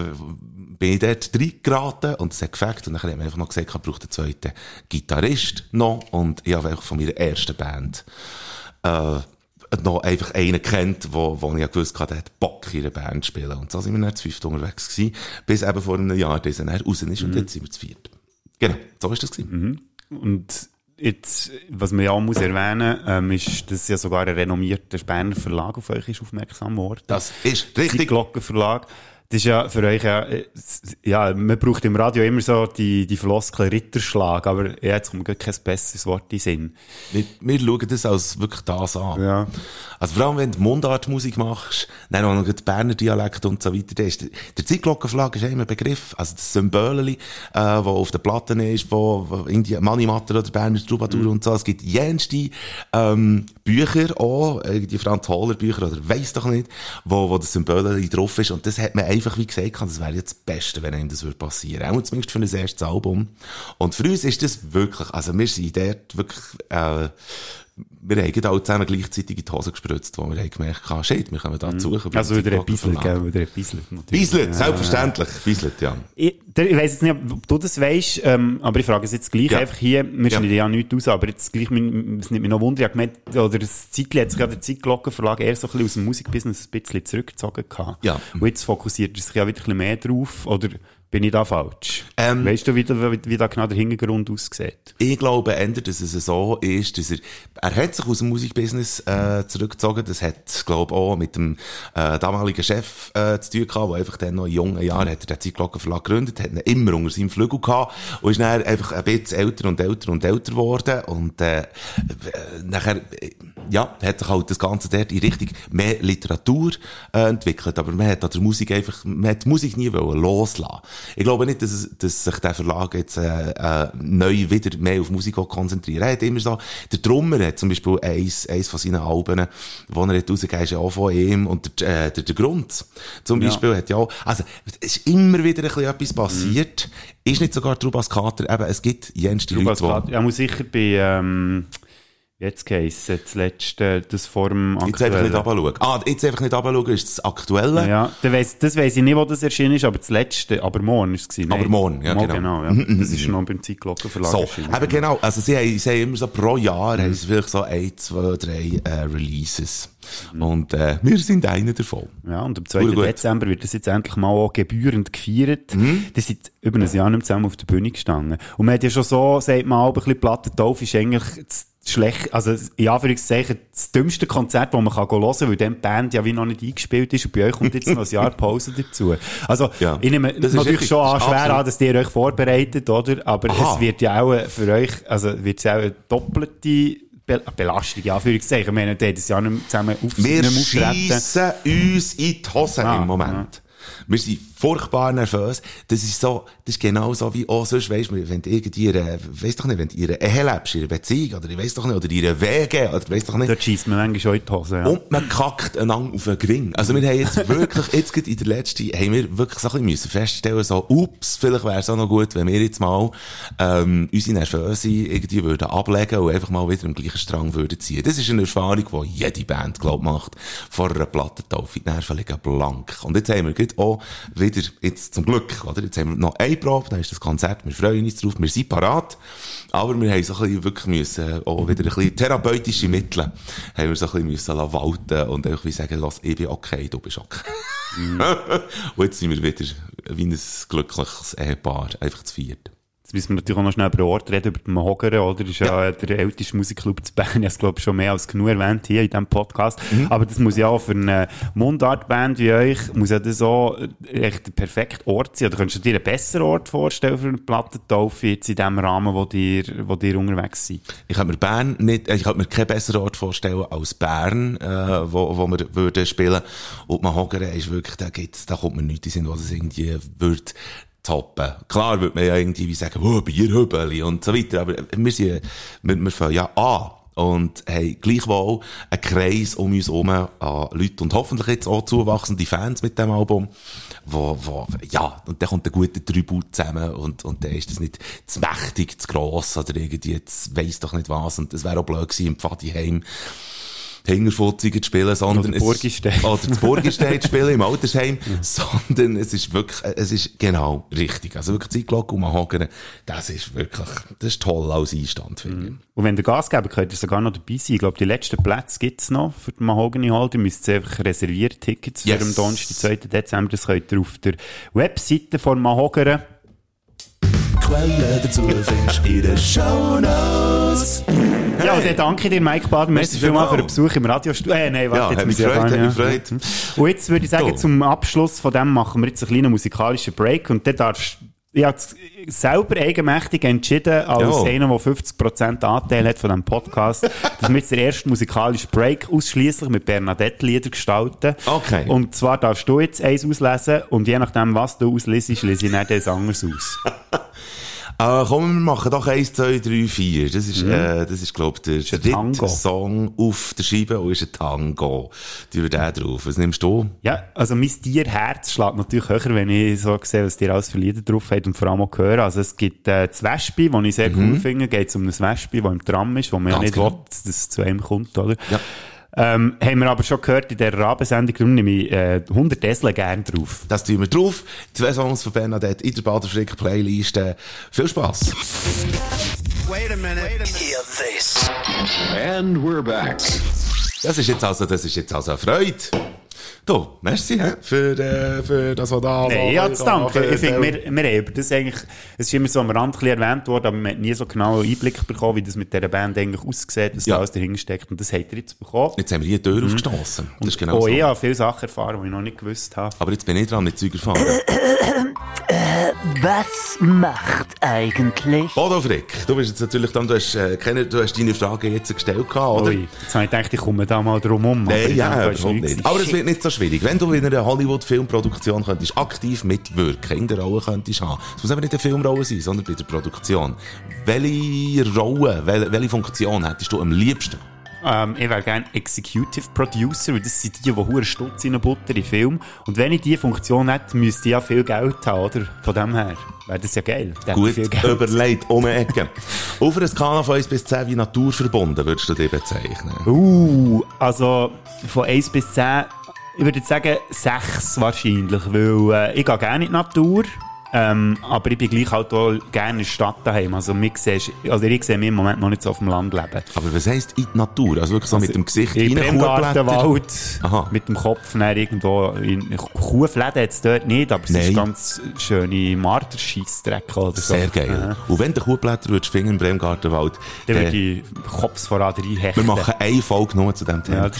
bin ich dort reingeraten und es hat gefällt und dann hat man einfach noch gesagt, ich brauche einen zweiten Gitarrist noch und ich habe einfach von meiner ersten Band äh, noch einfach einen kennt, wo, wo ich gewusst hatte, der hat Bock in einer Band zu spielen. Und so sind wir dann zu fünft unterwegs gewesen, bis eben vor einem Jahr dieser raus ist und jetzt sind wir zu viert. Genau, so ist das gewesen. Und jetzt, was man ja auch muss erwähnen, ähm, ist, dass ja sogar ein renommierter Berner Verlag auf euch ist aufmerksam geworden. Das ist richtig. Glockenverlag. Das ist ja für euch ja, äh, ja, man braucht im Radio immer so die, die Floskel Ritterschlag, aber ja, jetzt kommt mir kein besseres Wort in den Sinn. Wir, wir schauen das als wirklich das an. Ja. Also vor allem, wenn du Mundartmusik machst, dann auch noch den Berner Dialekt und so weiter, ist der, Zeitglockenflag ist immer ein Begriff. Also das Symboleli, äh, wo auf der Platte ist, wo, wo irgendwie Manimatter oder Berner Troubadour und so. Es gibt jenste, ähm, Bücher auch, die Franz Hohler Bücher oder weiss doch nicht, wo, wo das Symboleli drauf ist. Und das hat man einfach wie gesagt, das wäre jetzt das Beste, wenn einem das würde passieren. Auch zumindest für ein erstes Album. Und für uns ist das wirklich, also wir sind dort wirklich, äh, wir haben alle zusammen gleichzeitig in die Hose gespritzt, wo wir haben gemerkt haben, shit, wir kommen da zu. Also wieder ein bisschen, gell, wieder ein bisschen. Bislet, selbstverständlich. Bislet, ja. Ich, ich weiss jetzt nicht, ob du das weisst, ähm, aber ich frage es jetzt gleich Ja. einfach hier, wir Ja. schneiden ja nichts aus, aber jetzt gleich, mein- es nimmt mich noch Wunder, ich habe gemeint, oder das Zeitli hat sich ja der Zeitglockenverlag eher so ein bisschen aus dem Musikbusiness ein bisschen zurückgezogen gehabt. Ja. Und jetzt fokussiert er sich ja wieder ein bisschen mehr drauf, oder bin ich da falsch? Ähm, weißt du, wie, wie, wie da genau der Hintergrund aussieht? Ich glaube eher, dass es so ist, dass er, er hat sich aus dem Musikbusiness äh, zurückgezogen. Das hat, glaube ich, auch mit dem äh, damaligen Chef äh, zu tun gehabt, der einfach dann noch in jungen Jahren hat er den Zeitglockenverlag gegründet, hat ihn immer unter seinem Flügel gehabt und ist dann einfach ein bisschen älter und älter und älter geworden und äh, äh, nachher, ja, hat sich halt das Ganze dort in Richtung mehr Literatur äh, entwickelt, aber man hat an der Musik einfach, man hat die Musik nie wollen loslassen. Ich glaube nicht, dass, es, dass sich der Verlag jetzt äh, äh, neu wieder mehr auf Musik konzentriert. Er hat immer so, der Drummer hat zum Beispiel eins, eins von seinen Alben, wo er hat rausgegeben, ist ja auch von ihm und der, äh, der, der Grund zum Ja. Beispiel hat ja auch, also es ist immer wieder ein bisschen etwas passiert. Ist nicht sogar Trubas Kater, eben, es gibt jenste Leute, Lukas die- Kat- Ja, muss sicher bei, ähm, jetzt geheissen, das letzte, das vor dem Jetzt einfach nicht runterschauen. Ah, jetzt einfach nicht runterschauen, ist das Aktuelle. Ja, der weiss, das weiss ich nicht, wo das erschienen ist, aber das letzte, aber morgen ist es gewesen. Aber morgen, ja, Mal genau. ja. Das ist noch beim Zeitglockenverlag So, eben genau. Also sie haben, sie haben immer so pro Jahr, Mhm. haben sie vielleicht so ein, zwei, drei äh, Releases. Mhm. Und äh, wir sind einer davon. Ja, und am 2. Gut. Dezember wird das jetzt endlich mal auch gebührend gefeiert. Mhm. Die sind über ein Jahr nicht zusammen auf der Bühne gestanden. Und man hat ja schon so, sagt man auch, ein bisschen Plattentauf ist eigentlich das schlecht, also in Anführungszeichen das dümmste Konzert, das man kann hören kann, weil dann die Band ja wie noch nicht eingespielt ist und bei euch kommt jetzt noch ein Jahr Pause dazu. Also, Ja. ich nehme Das ist natürlich schon an, Das schwer absolut- an, dass ihr euch vorbereitet, oder? Aber Aha. es wird ja auch für euch, also wird es auch eine doppelte Be Belastung, in Anführungszeichen. Wir haben ja das Jahr nicht zusammen auf, Wir nicht schiessen uns in die Hose Ah, im Moment. Wir sind furchtbar nervös. Das ist so, das ist genau so wie auch sonst, weisst du, wenn du irgendwie ihre, weiss doch nicht, wenn du ihre Ehe lebst, ihre Beziehung, oder ich weiss doch nicht, oder ihre Wege, oder weiss doch nicht. Dort schießt man manchmal schon in die Hose. Ja. Und man kackt einander auf den Gewinn. Also wir haben jetzt wirklich, jetzt gerade in der letzten, haben wir wirklich so ein bisschen müssen feststellen, so, ups, vielleicht wäre es auch noch gut, wenn wir jetzt mal, ähm, unsere Nervöse irgendwie würden ablegen und einfach mal wieder im gleichen Strang würden ziehen. Das ist eine Erfahrung, die jede Band, glaub macht. Vor einer Plattentaufe, die Nerven liegen blank. Und jetzt haben wir gerade auch wieder, jetzt zum Glück, oder? Jetzt haben wir noch eine Probe, dann ist das Konzert, wir freuen uns drauf, wir sind parat. Aber wir haben so ein bisschen wirklich müssen, auch wieder ein bisschen therapeutische Mittel, haben wir so ein bisschen müssen walten und einfach wie sagen, lass, ich bin okay, du bist okay. und jetzt sind wir wieder wie ein glückliches Ehepaar, einfach zu viert. Müssen wir natürlich auch noch schnell über den Ort reden, über den Mahogere, oder? Das ist ja, der älteste Musikclub zu Bern. Ich glaube ich, schon mehr als genug erwähnt hier in diesem Podcast. Aber das muss ja auch für eine Mundartband wie euch, muss ja das auch echt der perfekte Ort sein. Oder könntest du dir einen besseren Ort vorstellen für eine Plattentaufe jetzt in dem Rahmen, wo dir, wo dir unterwegs seid? Ich kann mir Bern nicht, ich kann mir keinen besseren Ort vorstellen als Bern, äh, wo, wo wir würden spielen. Und Mahogere ist wirklich, da gibt's, da kommt mir nichts in Sinn, was es irgendwie wird toppen. Klar würde man ja irgendwie wie sagen, oh, Bierhübeli und so weiter, aber wir sind, wir, wir fangen ja an und haben gleichwohl einen Kreis um uns herum an Leute und hoffentlich jetzt auch zuwachsende Fans mit dem Album, wo, wo, ja, und dann kommt ein guter Tribut zusammen und, und dann ist das nicht zu mächtig, zu gross oder irgendwie, jetzt weiss doch nicht was und es wäre auch blöd gewesen, im Pfadiheim die Hingerfutzigen zu spielen, sondern Oder es Burgistein. ist, oder das Burgistein zu spielen im Altersheim, sondern es ist wirklich, es ist genau richtig. Also wirklich Zeitglocke und Mahogany, das ist wirklich, das ist toll als Einstand, finde ich. Und wenn ihr Gas gebt, könnt ihr sogar noch dabei sein. Ich glaube, die letzten Plätze gibt's noch für die Mahogany Hall. Ihr müsst einfach reservieren, Tickets für Yes. am Donnerstag, 2. Dezember. Das könnt ihr auf der Webseite von Mahogany. Quellen dazu findest du in den Shownotes. Ja, und dann danke dir, Mike Baden. Merci vielmals für den Besuch im Radiostudio. Äh, nein, warte, jetzt muss ich gefreut, ja. gefreut. Und jetzt würde ich sagen, So. zum Abschluss von dem machen wir jetzt einen kleinen musikalischen Break und dann darfst ich habe selber eigenmächtig entschieden, als Jawohl. einer, der 50% Anteil hat von diesem Podcast, dass wir jetzt den ersten musikalischen Break ausschließlich mit Bernadette-Lieder gestalten. Okay. Und zwar darfst du jetzt eins auslesen und je nachdem, was du auslesest, lese ich dann das anderes aus. Äh, komm, wir machen doch 1, 2, 3, 4. Das ist, äh, das ist, glaub ich, der dritte. Song auf der Scheibe und ist ein Tango. Die wir den drauf. Was nimmst du? Ja, also mein Tierherz schlägt natürlich höher, wenn ich so sehe, was dir alles für Lieder drauf hat und vor allem auch hören. Also es gibt äh, das Wespi, das ich sehr cool finde. Geht es um ein Wespi, das im Tram ist, wo man ja Mhm. Ganz nicht genau. will, dass es zu einem kommt, oder? Ja. Ähm, haben wir aber schon gehört in dieser Rabensendung, darum nehme ich äh, 100 Tesla gerne drauf. Das tun wir drauf. Zwei Songs von Bernadette in der Baderfrick Playlist. Viel Spass. And we're back. Das ist jetzt also, das ist jetzt also eine Freude. Du, merci, hä, für, äh, für das, was da Nein, was ja, zu danken. da- Ich finde, wir, wir haben über das eigentlich, es ist immer so am Rand erwähnt worden, aber man hat nie so genau einen Einblick bekommen, wie das mit dieser Band eigentlich aussieht, was Ja. da alles dahinter steckt. Und das habt ihr jetzt bekommen. Jetzt haben wir hier die Tür aufgestossen. Das ist genau oh, so. ich habe viele Sachen erfahren, die ich noch nicht gewusst habe. Aber jetzt bin ich dran, nicht Zeug erfahren. Was macht eigentlich? Bodo Frick, du bist jetzt natürlich dann, du hast, äh, keine, du hast deine Frage jetzt gestellt gehabt, oder? Ui, jetzt habe ich gedacht, ich komme da mal drum um. aber Nein, in ja, überhaupt nicht. Aber es wird nicht so schwierig. Wenn du in einer Hollywood-Filmproduktion könntest aktiv mitwirken, in der Rolle könntest haben. Es muss aber nicht eine Filmrolle sein, sondern bei der Produktion. Welche Rolle, welche, welche Funktion hättest du am liebsten? Ähm, ich wäre gerne Executive Producer, weil das sind die, die hure Stutz in Film. Und wenn ich diese Funktion hätte, müsste ich ja viel Geld haben, oder? Von dem her wäre das ja geil. Dann Gut überlegt, um Ecke. Auf einer Skala von 1 bis 10 wie naturverbunden würdest du dich bezeichnen? Uh, also von 1 bis 10, ich würde jetzt sagen 6 wahrscheinlich, weil äh, ich gehe gerne in die Natur. Ähm, aber ich bin gleich halt auch gerne in der Stadt daheim. Also, mich siehst, also ich sehe mich im Moment noch nicht so auf dem Land leben. Aber was heisst in die Natur? Also wirklich so mit dem Gesicht Im rein, Kuhblätter? Aha. mit dem Kopf dann irgendwo, in Kuhfläden hat es dort nicht, aber es Nein. ist ganz schöne Marderscheissstrecke oder so. Sehr geil. Ja. Und wenn du Kuhblätter würdest finden im Bremgartenwald, Dann würde ich Kopf voran reinhechten. Wir machen eine Folge nur zu diesem Thema. Ja.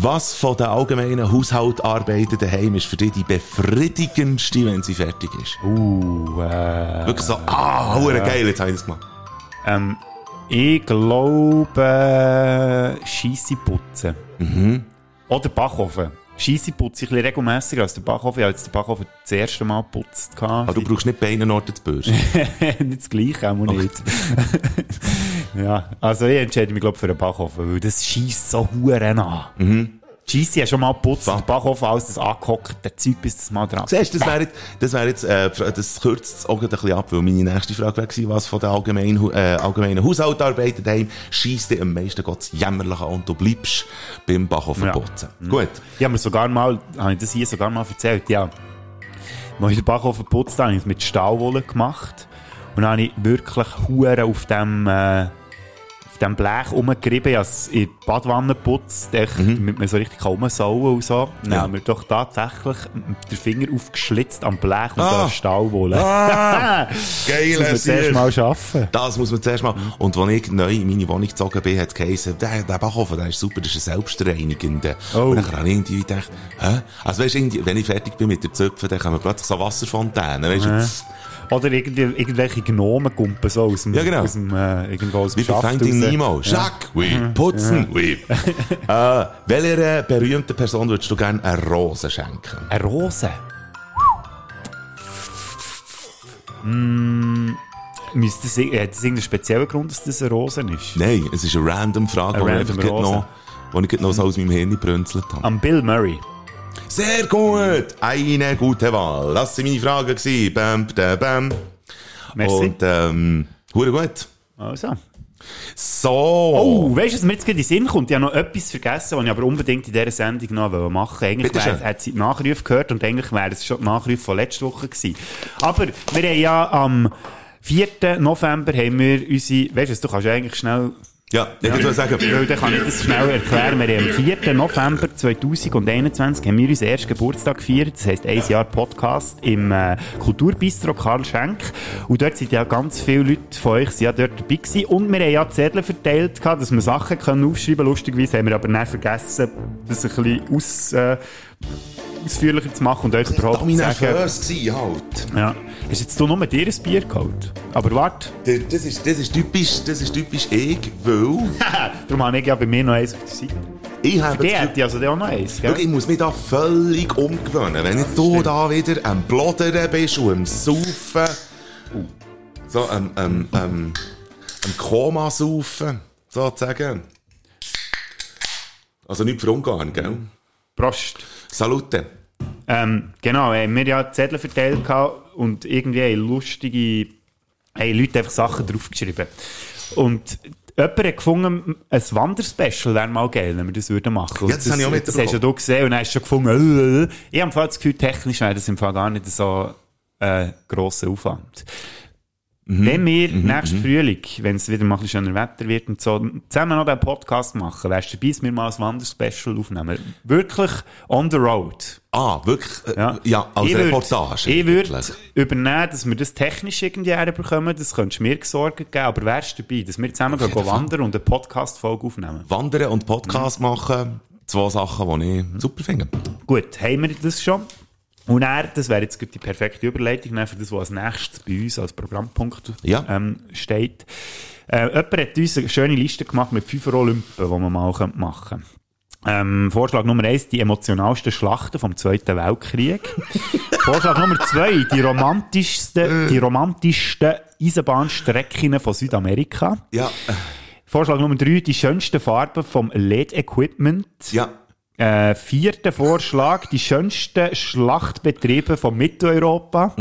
Was von den allgemeinen Haushaltarbeiten daheim ist für dich die befriedigendste, wenn sie fertig ist? Uh, äh, Wirklich so, ah, hure geil, jetzt habe ich das gemacht. Ähm, ich glaube, Scheisse putzen. Mhm. Oder Backofen. Scheisse putze ich ein bisschen regelmässiger als der Backofen. Ich habe jetzt den Backofen das erste Mal geputzt. Aber du brauchst nicht beide Orte zu bürsten. nicht das Gleiche, auch nicht. ja, also ich entscheide mich, glaube ich, für den Backofen, weil das schießt so Huren an. Mhm. Scheisse, hast schon mal geputzt, der Backofen, alles das angehockte Zeug, bis das mal dran Siehst du, das wäre jetzt, das wäre jetzt, äh, das kürzt es auch ein bisschen ab, weil meine nächste Frage wäre was von den allgemeinen, äh, allgemeinen Haushaltarbeiten daheim scheisst dir am meisten Gottes jämmerlich an und du bleibst beim Backofen Ja. putzen. Gut. Ich habe mir sogar mal, habe ich das hier sogar mal erzählt, ja. Als ich den Backofen geputzt habe, habe ich es mit Stahlwolle gemacht. Und dann habe ich wirklich Huren auf dem, äh, dem Blech rumgerieben. Es in die Badwanne geputzt, echt, damit man so richtig rumsaugen und so. Dann Mhm. Ja. haben wir doch tatsächlich den Finger aufgeschlitzt am Blech und Ah. der Stahlwolle. Ah, geil, das muss man zuerst mal schaffen. Das muss man zuerst mal. Und als ich neu in meine Wohnung gezogen bin, hat es geheißen, der, der Backofen, der ist super, das ist ein selbstreinigender. Oh. Und dann habe ich irgendwie gedacht, hä? Also weißt wenn ich fertig bin mit der Zöpfe, dann kommen plötzlich so Wasserfontänen, weißt du? pff, Oder irgendwie, irgendwelche Gnomenkumpen so aus dem, Ja, genau. aus dem, äh, irgendwo aus dem Wie raus. Nemo. Schack, oui. Putzen, oui. äh, welcher berühmten Person würdest du gerne eine Rose schenken? Eine Rose? Mm, müsste das, hat das irgendeinen speziellen Grund, dass das eine Rose ist? Nein, es ist eine random Frage, Eine die ich random einfach noch, ich gerade noch so aus meinem Hirn gebrünzelt habe. Am Bill Murray. Sehr gut! Eine gute Wahl. Das waren meine Fragen. gewesen. Bam, bam, bam. Merci. Und, ähm, gut. Also. So. Oh, weißt du, was mir jetzt gerade in den Sinn kommt? Ich habe noch etwas vergessen, was ich aber unbedingt in dieser Sendung noch machen wollte. Eigentlich Bitte schön. wär, hat sie die Nachrufe gehört und eigentlich wäre es schon die Nachrufe von letzter Woche gewesen. Aber wir haben ja am 4. November haben wir unsere, weißt du, du kannst ja eigentlich schnell Ja, ich würde sagen, Weil dann kann ich das schnell erklären. Wir haben am 4. November 2021 haben wir unseren ersten Geburtstag gefeiert. Das heisst, ein Jahr Podcast im äh, Kulturbistro Karl Schenk. Und dort sind ja ganz viele Leute von euch sind ja dort dabei gewesen. Und wir haben ja Zettel verteilt, gehabt, dass wir Sachen können aufschreiben können. Lustigerweise haben wir aber dann vergessen, das ein bisschen aus, äh, ausführlicher zu machen und euch überhaupt zu sagen. nervös gewesen, halt. Ja. Hast jetzt du nur dir ein Bier geholt? Aber warte. Das ist, das ist typisch, das ist typisch ich, weil Darum habe ich ja bei mir noch eins auf der Seite. ich habe die das hätte ich also auch noch eins, Schau, gell? ich muss mich da völlig umgewöhnen. Wenn jetzt du da wieder am Blodern bist und am Saufen, so am, am, am, am Koma saufen, sozusagen. Also nicht für Ungarn, gell? Prost. Salute. Ähm, genau, haben wir ja Zettel verteilt und irgendwie haben lustige haben Leute einfach Sachen draufgeschrieben. Und jemand hat gefunden, ein Wanderspecial wäre mal geil, wenn wir das würden machen. Ja, das habe ich auch Das mitbekommen. hast ja du gesehen und hast schon gefunden, äh, äh. ich habe das Gefühl, technisch wäre das im Fall gar nicht so äh, grosser Aufwand. Mhm. Wenn wir nächsten Frühling, wenn es wieder mal ein bisschen schöner Wetter wird und so, zusammen noch den Podcast machen, wärst du dabei, dass wir mal ein Wanderspecial aufnehmen? Wirklich on the road. Ah, wirklich? Äh, ja. als Ich Reportage. Ich würde übernehmen, dass wir das technisch irgendwie herbekommen. Das könntest du mir Sorgen geben, aber wärst du dabei, dass wir zusammen gehen jeden Fall. wandern und eine Podcast-Folge aufnehmen? Wandern und Podcast machen, zwei Sachen, die ich super finde. Gut, haben wir das schon? Und er, das wäre jetzt die perfekte Überleitung für das, was als nächstes bei uns als Programmpunkt Ja. ähm, steht. Äh, jemand hat uns eine schöne Liste gemacht mit fünf Olympen, die man mal machen könnte. Ähm, Vorschlag Nummer eins, die emotionalsten Schlachten vom Zweiten Weltkrieg. Vorschlag Nummer zwei, die romantischsten, die romantischsten Eisenbahnstrecken von Südamerika. Ja, Vorschlag Nummer drei, die schönsten Farben vom LED-Equipment. ja. Äh, vierter Vorschlag, die schönsten Schlachtbetriebe von Mitteleuropa.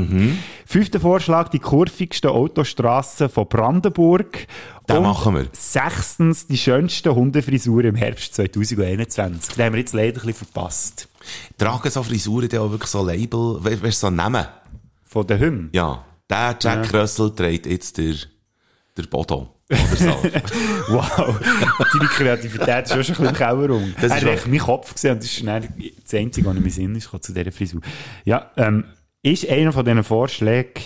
Fünfter Vorschlag, die kurvigsten Autostraßen von Brandenburg. Den machen wir. Sechstens, die schönsten Hundefrisuren im Herbst 2021. Den haben wir jetzt leider ein bisschen verpasst. Tragen so Frisuren dann auch wirklich so Label, we- weißt du, so Namen? Von den Hymnen. Ja. Der Jack Russell trägt jetzt der, der Bodo. Wow, deine Kreativität ist schon ein bisschen im Keller rum. Das er ist hat meinen Kopf gesehen und das ist dann das Einzige, was in meinen Sinn ist, zu dieser Frisur. Ja, ähm, ist einer von diesen Vorschlägen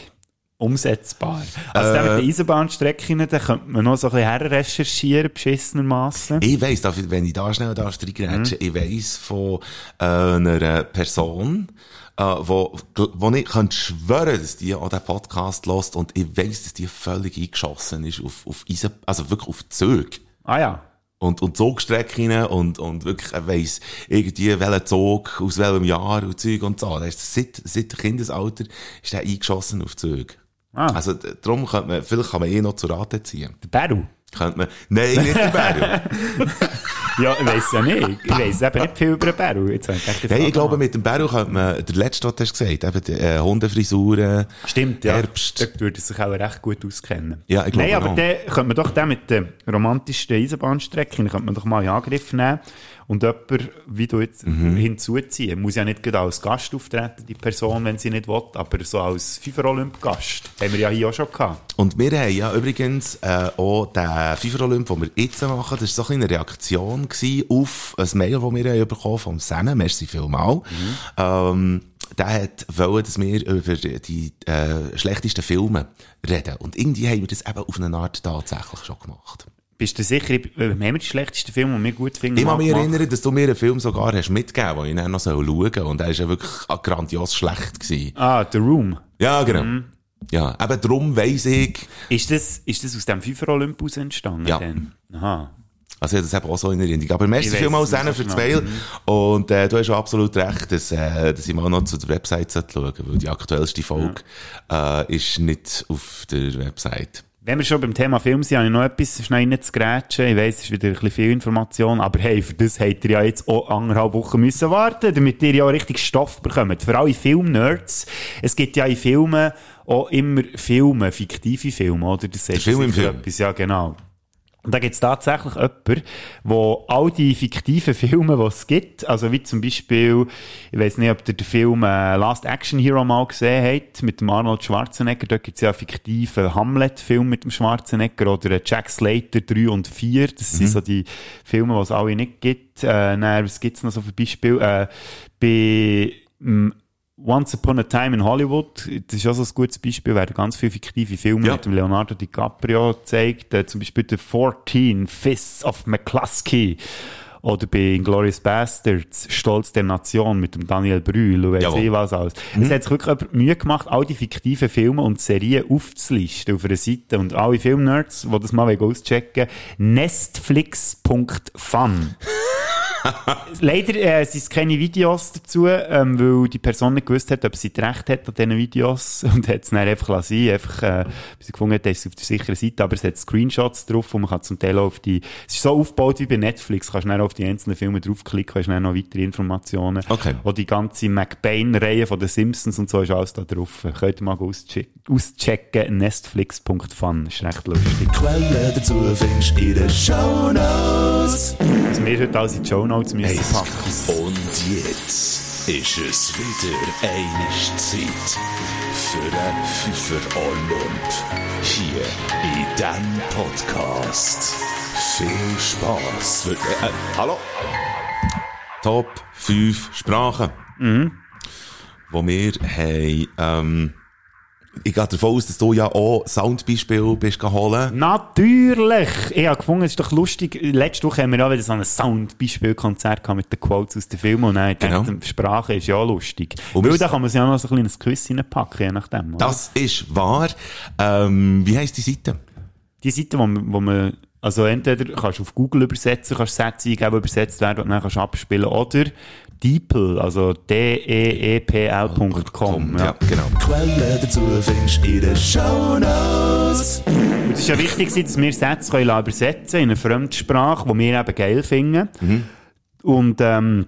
umsetzbar? Also Äh. der mit den Eisenbahnstrecken, da könnte man noch so ein bisschen herrecherchieren, beschissenermassen. Ich weiss, darf wenn ich da schnell darf reingrätschen, ich weiss von äh, einer Person, äh, wo, wo ich kann schwören, dass die an den Podcast lost und ich weiss, dass die völlig eingeschossen ist auf, auf Eisen, also wirklich auf Züge. Ah ja. Und, und Zugstrecken und, und wirklich, er weiss irgendwie, welcher Zug, aus welchem Jahr und Zeug und so. Das ist, seit, seit Kindesalter ist er eingeschossen auf Züge. Ah. Also, darum könnte man, vielleicht kann man eh noch zu Rate ziehen. Der Beru. Könnte man, nein, nicht der Bär. Ja, ich weiss ja nicht. Ich weiss eben nicht viel über den Beru. Jetzt habe ich gedacht, glaube, mit dem Bär könnte man, der letzte, was du hast gesagt, eben, die, äh, Hundefrisuren. Stimmt, ja. Herbst. Dort würde sich auch recht gut auskennen. Ja, ich glaube Nein, aber auch. dann könnte man doch den mit den romantischsten Eisenbahnstrecken, könnte man doch mal in Angriff nehmen und jemanden, wie du jetzt, Mhm. hinzuziehen. Muss ja nicht gerade als Gast auftreten, die Person, wenn sie nicht will, aber so als FIFA-Olymp-Gast. Haben wir ja hier auch schon gehabt. Und wir haben ja übrigens äh, auch den FIFA-Olymp, den wir jetzt machen, das war so eine Reaktion auf ein Mail, das wir haben bekommen vom Senne, merci vielmal. Ähm, der hat wollen, dass wir über die äh, schlechtesten Filme reden. Und irgendwie haben wir das eben auf eine Art tatsächlich schon gemacht. Bist du sicher, ich- haben wir die schlechtesten Filme, die wir gut finden? Ich kann mich erinnern, dass du mir einen Film sogar hast mitgegeben, den ich noch schauen soll. Und er ist ja wirklich grandios schlecht gewesen. Ah, The Room. Ja, genau. Mhm. Ja, eben darum weiss ich, Ist das, ist das aus dem FIFA-Olympus entstanden? Ja. Dann? Aha. Also, das habe auch so in Erinnerung. Aber merci vielmals so für. Mail. Und, äh, du hast absolut recht, dass, äh, dass ich mal noch zu der Website sollte schauen weil die aktuellste Folge, äh, ist nicht auf der Website. Wenn wir schon beim Thema Film sind, habe ich noch etwas schnell reinzugrätschen. Ich weiss, es ist wieder ein bisschen viel Information, aber hey, für das habt ihr ja jetzt auch anderthalb Wochen müssen warten, damit ihr ja auch richtig Stoff bekommt. Für alle Film-Nerds, es gibt ja in Filmen auch immer Filme, fiktive Filme, oder? Das sagt Film im Film. Etwas, ja, genau. Und da gibt es tatsächlich jemanden, der all die fiktiven Filme, die es gibt, also wie zum Beispiel, ich weiß nicht, ob ihr den Film äh, Last Action Hero mal gesehen habt, mit dem Arnold Schwarzenegger, dort gibt es ja einen fiktiven Hamlet-Film mit dem Schwarzenegger oder einen Jack Slater 3 und 4, das sind so die Filme, die es alle nicht gibt. Äh, dann, was gibt es noch so für Beispiele? Äh, bei ähm, Once Upon a Time in Hollywood, das ist auch so ein gutes Beispiel, werden ganz viele fiktive Filme Ja. mit dem Leonardo DiCaprio gezeigt, äh, zum Beispiel der 14 Fists of McCluskey. Oder bei Inglourious Bastards, Stolz der Nation mit dem Daniel Brühl und weiss ich was alles. Es hat sich wirklich Mühe gemacht, all die fiktiven Filme und Serien aufzulisten auf einer Seite. Und alle Filmnerds, die das mal auschecken wollen, nestflix.fun. Leider äh, sind es keine Videos dazu, ähm, weil die Person nicht gewusst hat, ob sie das Recht hat an diesen Videos und hat es dann einfach lassen. Einfach, äh, bis sie gefunden hat, dass es auf der sicheren Seite, aber es hat Screenshots drauf und man kann zum Teil auch auf die, es ist so aufgebaut wie bei Netflix, kannst du dann auf die einzelnen Filme draufklicken, hast dann noch weitere Informationen. Okay. Auch die ganze McBain-Reihe von den Simpsons und so ist alles da drauf. Könnt ihr mal auschecken, auschecken nestflix.fun, ist recht lustig. Quellen dazu findest du in den Shownotes. Was wir heute alles in die Shownotes müssen packen. Und jetzt ist es wieder eine Zeit für einen Pfeffer Olymp. Hier in diesem Podcast. Viel Spass. Äh, äh, hallo? Top 5 Sprachen. Mhm. Wo wir haben, ähm, ich gehe davon aus, dass du ja auch Soundbeispiele bist geholt. Natürlich! Ich habe gefunden, es ist doch lustig. Letzte Woche haben wir auch wieder so ein Soundbeispielkonzert mit den Quotes aus den Filmen und dann Genau. gedacht, die Sprache ist ja auch lustig. Und Weil da kann man sich ja noch so ein kleines Quiz reinpacken, je nachdem. oder? Das ist wahr. Ähm, wie heisst die Seite? Die Seite, wo man, wo man also entweder kannst du auf Google übersetzen, kannst Sätze eingeben, die übersetzt werden und dann kannst du abspielen, oder Deeple, also E D-E-E-P-L.com. Ja, Ja. genau. Quellen dazu findest du in den Shownotes. Und es ist ja wichtig, dass wir Sätze können übersetzen in eine Fremdsprache, die wir eben geil finden. Und ähm,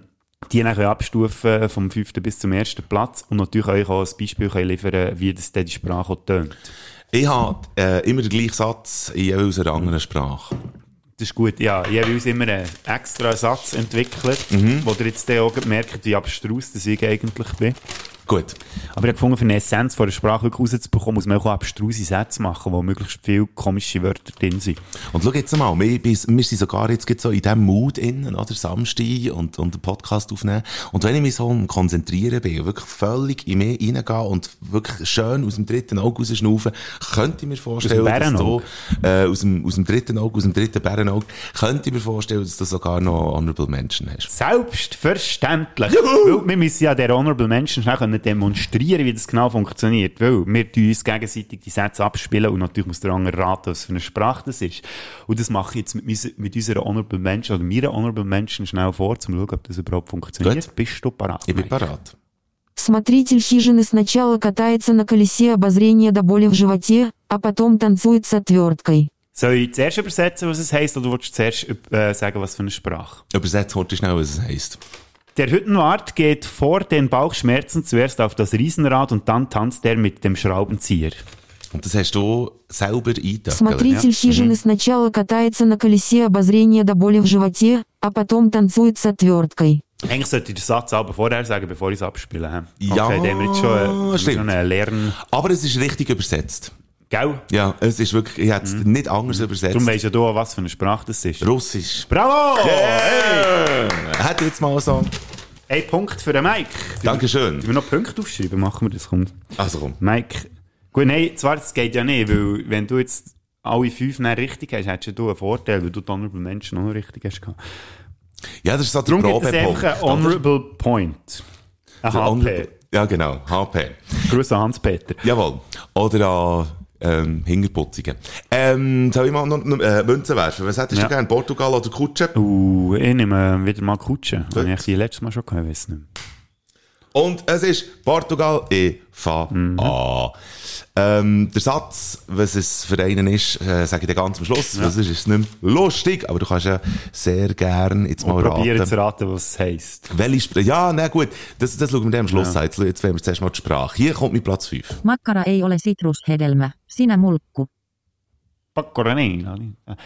die dann können abstufen vom fünften bis zum ersten Platz und natürlich euch auch ein Beispiel können liefern wie das die Sprache tönt. Ich habe äh, immer den gleichen Satz in einer anderen Sprache. Das ist gut, ja. Ich habe uns immer einen extra Satz entwickelt, wo ihr jetzt auch merkt, wie abstrus das ich eigentlich bin. Gut. Aber ich habe gefunden, für eine Essenz von der Sprache wirklich rauszubekommen, muss man auch abstruse Sätze machen, wo möglichst viele komische Wörter drin sind. Und schau jetzt mal, wir, wir sind sogar jetzt so in diesem Mood innen, oder? Samstag und, und den Podcast aufnehmen. Und wenn ich mich so am Konzentrieren bin, wirklich völlig in mich reingehen und wirklich schön aus dem dritten Auge rausschnaufen, könnte ich mir vorstellen, dass du, äh, aus dem, aus dem dritten Auge, aus dem dritten Bärenauge, könnte ich mir vorstellen, dass du sogar noch Honorable Menschen hast. Selbstverständlich. Weil wir müssen ja der Honorable Menschen schnell können können demonstrieren, wie das genau funktioniert. Weil wir tun uns gegenseitig die Sätze abspielen und natürlich muss der andere raten, was für eine Sprache das ist. Und das mache ich jetzt mit, mis- mit unserer Honorable Menschen oder meiner Honorable Menschen schnell vor, um zu schauen, ob das überhaupt funktioniert. Gut. Bist du parat? Ich bin Mike? parat. Смотритель хижины сначала катается на колесе обозрения до боли в животе, а потом танцует с отверткой. Soll ich zuerst übersetzen, was es heisst, oder willst du zuerst äh, sagen, was für eine Sprache? Übersetzt heute schnell, was es heisst. Der Hüttenwart geht vor den Bauchschmerzen zuerst auf das Riesenrad und dann tanzt er mit dem Schraubenzieher. Und das hast du selber eingedacht. Смотритель хижины сначала катается на колесе обозрения до боли в животе, а потом танцует с отверткой. Eigentlich sollte ich den Satz aber vorher sagen, bevor ich es abspiele. hä? Ja, okay, dann haben wir jetzt schon, äh, haben wir stimmt. schon einen Lern... Aber es ist richtig übersetzt. Gell? Ja, es ist wirklich, ich hätte es nicht anders übersetzt. Darum weisst ja du, was für eine Sprache das ist. Russisch. Bravo! Hey! Hat jetzt mal so. Ein Punkt für den Mike. Dankeschön. Wenn wir noch Punkte aufschreiben, machen wir das. Komm. Also komm. Mike, gut, nein, zwar, das geht ja nicht, weil wenn du jetzt alle fünf nicht richtig hast, hättest du einen Vorteil, weil du die Honorable Menschen auch noch richtig hast. Ja, das ist so der Darum gibt es einfach einen Honorable Point. Ein HP. Ja, genau. HP. Grüß an Hans-Peter. Jawohl. Oder an ähm, Hingerputzigen. Ähm, soll ich mal noch äh, Münzen werfen? Was hättest Ja. du gerne? Portugal oder Kutsche? Uh, ich nehme wieder mal Kutsche. Habe ich die letztes Mal schon gehabt, weiss nicht. Und es ist Portugal, ich fange Mhm. an. Ähm, der Satz, was es für einen ist, äh, sage ich dir ganz am Schluss. Was ist, ist nicht mehr lustig, aber du kannst ja sehr gern jetzt mal Und probieren raten. zu raten, was es heisst. Welche Sprache? Ja, na gut, das, das schauen wir am Schluss an. Jetzt, jetzt werden wir zuerst mal die Sprache. Hier kommt mein Platz 5. Makkara ei ole sitrushedelmä, sinä mulkku. Pecoronella.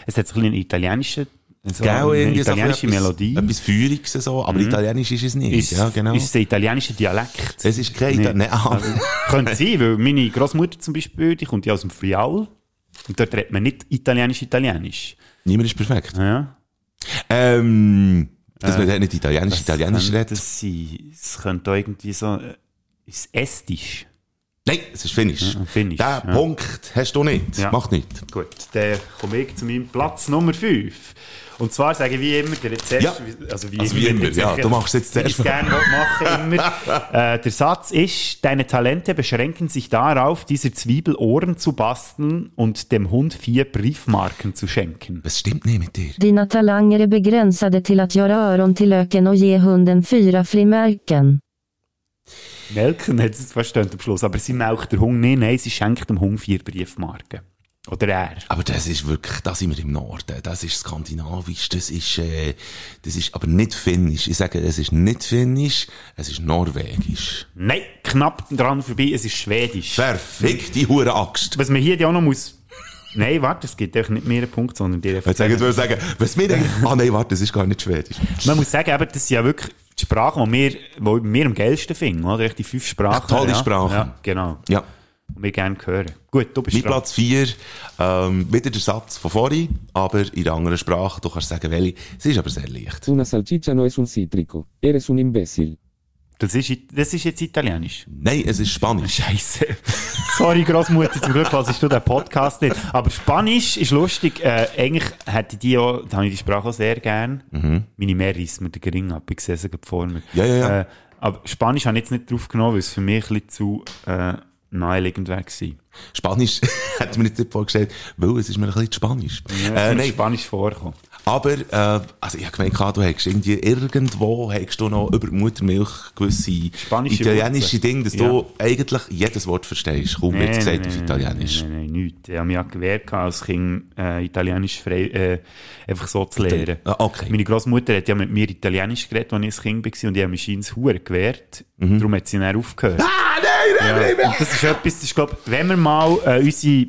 Es hat so ein bisschen einen italienischen, so Gell, eine so italienische bisschen Melodie. Etwas, Feuriges so, aber italienisch ist es nicht. Ist, ja, genau. ist es ein italienischer Dialekt? es ist kein Nee. Ita- Nein, ah. Also, könnte sein, weil meine Großmutter zum Beispiel, die kommt ja aus dem Friaul. Und dort redet man nicht italienisch-italienisch. Niemand ist perfekt. Ja. Ähm, dass man dort nicht italienisch, italienisch könnte redet. das sein? Es könnte auch irgendwie so, äh, ist Estisch. Nein, es ist Finnisch. Ja, Finnisch, Den ja. Punkt hast du nicht. Ja. Macht nicht. Gut, dann komme ich zu meinem Platz Nummer 5. Und zwar sage ich wie immer, der zuerst, Ja. also wie Also wie immer, ja, du machst jetzt ich zuerst. es gerne machen immer. äh, der Satz ist, deine Talente beschränken sich darauf, dieser Zwiebel Ohren zu basteln und dem Hund vier Briefmarken zu schenken. Es stimmt nicht mit dir. Dina talanger är begränsade till att göra öron till löken och ge hunden fyra frimärken. Melken hat es verstanden am Schluss, aber sie melkt der Hund nicht, nein, sie schenkt dem Hund vier Briefmarken. Oder er. Aber das ist wirklich, da sind wir im Norden. Das ist skandinavisch, das ist, äh, das ist aber nicht finnisch. Ich sage, es ist nicht finnisch, es ist norwegisch. Nein, knapp dran vorbei, es ist schwedisch. Verfick die hure Axt. Was man hier ja auch noch muss... Nein, warte, es gibt nicht mehr einen Punkt, sondern dir einfach... Jetzt wir sagen, was mir denkt, ah nein, warte, das ist gar nicht schwedisch. Man muss sagen, eben, das ist ja wirklich die Sprache, die wir, die wir am geilsten finden, oder? Die fünf Sprachen. Ach, tolle ja. Sprachen. Ja, genau. Ja. Die wir gerne hören. Gut, du bist Mein dran. Platz 4, ähm, wieder der Satz von vorhin, aber in einer anderen Sprache. Du kannst sagen, welche. Es ist aber sehr leicht. Una salchicha no es un cítrico. Eres un imbécil. Das ist, das ist jetzt Italienisch. Nein, es ist Spanisch. Scheiße. Sorry, Großmutter, zum Glück hörst du den Podcast nicht. Aber Spanisch ist lustig. Äh, eigentlich hätte ich die auch, da habe ich die Sprache auch sehr gern. Meine Mehr reißt mir den Gering ab. Ich sehe sie gerade vor mir. Mhm. Ja, ja, ja. Äh, aber Spanisch habe ich jetzt nicht drauf genommen, weil es für mich ein bisschen zu äh, naheliegend war. Spanisch hätte mir nicht vorgestellt, weil es ist mir ein bisschen Spanisch. Ja, äh, nein, Spanisch vorkommen. aber, äh, also ich habe gemeint, du hättest irgendwie irgendwo, hättest du noch über die Muttermilch gewisse Spanische italienische Wurzeln. Dinge, dass Ja. du eigentlich jedes Wort verstehst. Kaum wird es gesagt auf Italienisch. Nein, nein, nein, nichts. Ich habe mich gewehrt, als Kind äh, Italienisch frei, äh, einfach so zu lernen. Ah, okay. Meine Großmutter hat ja mit mir Italienisch geredet, als ich ein Kind war und ich habe mich ins Hure gewehrt. Mhm. Darum hat sie dann aufgehört. Ah, nein, das ist etwas, das ist, glaub, wenn wir mal äh, unsere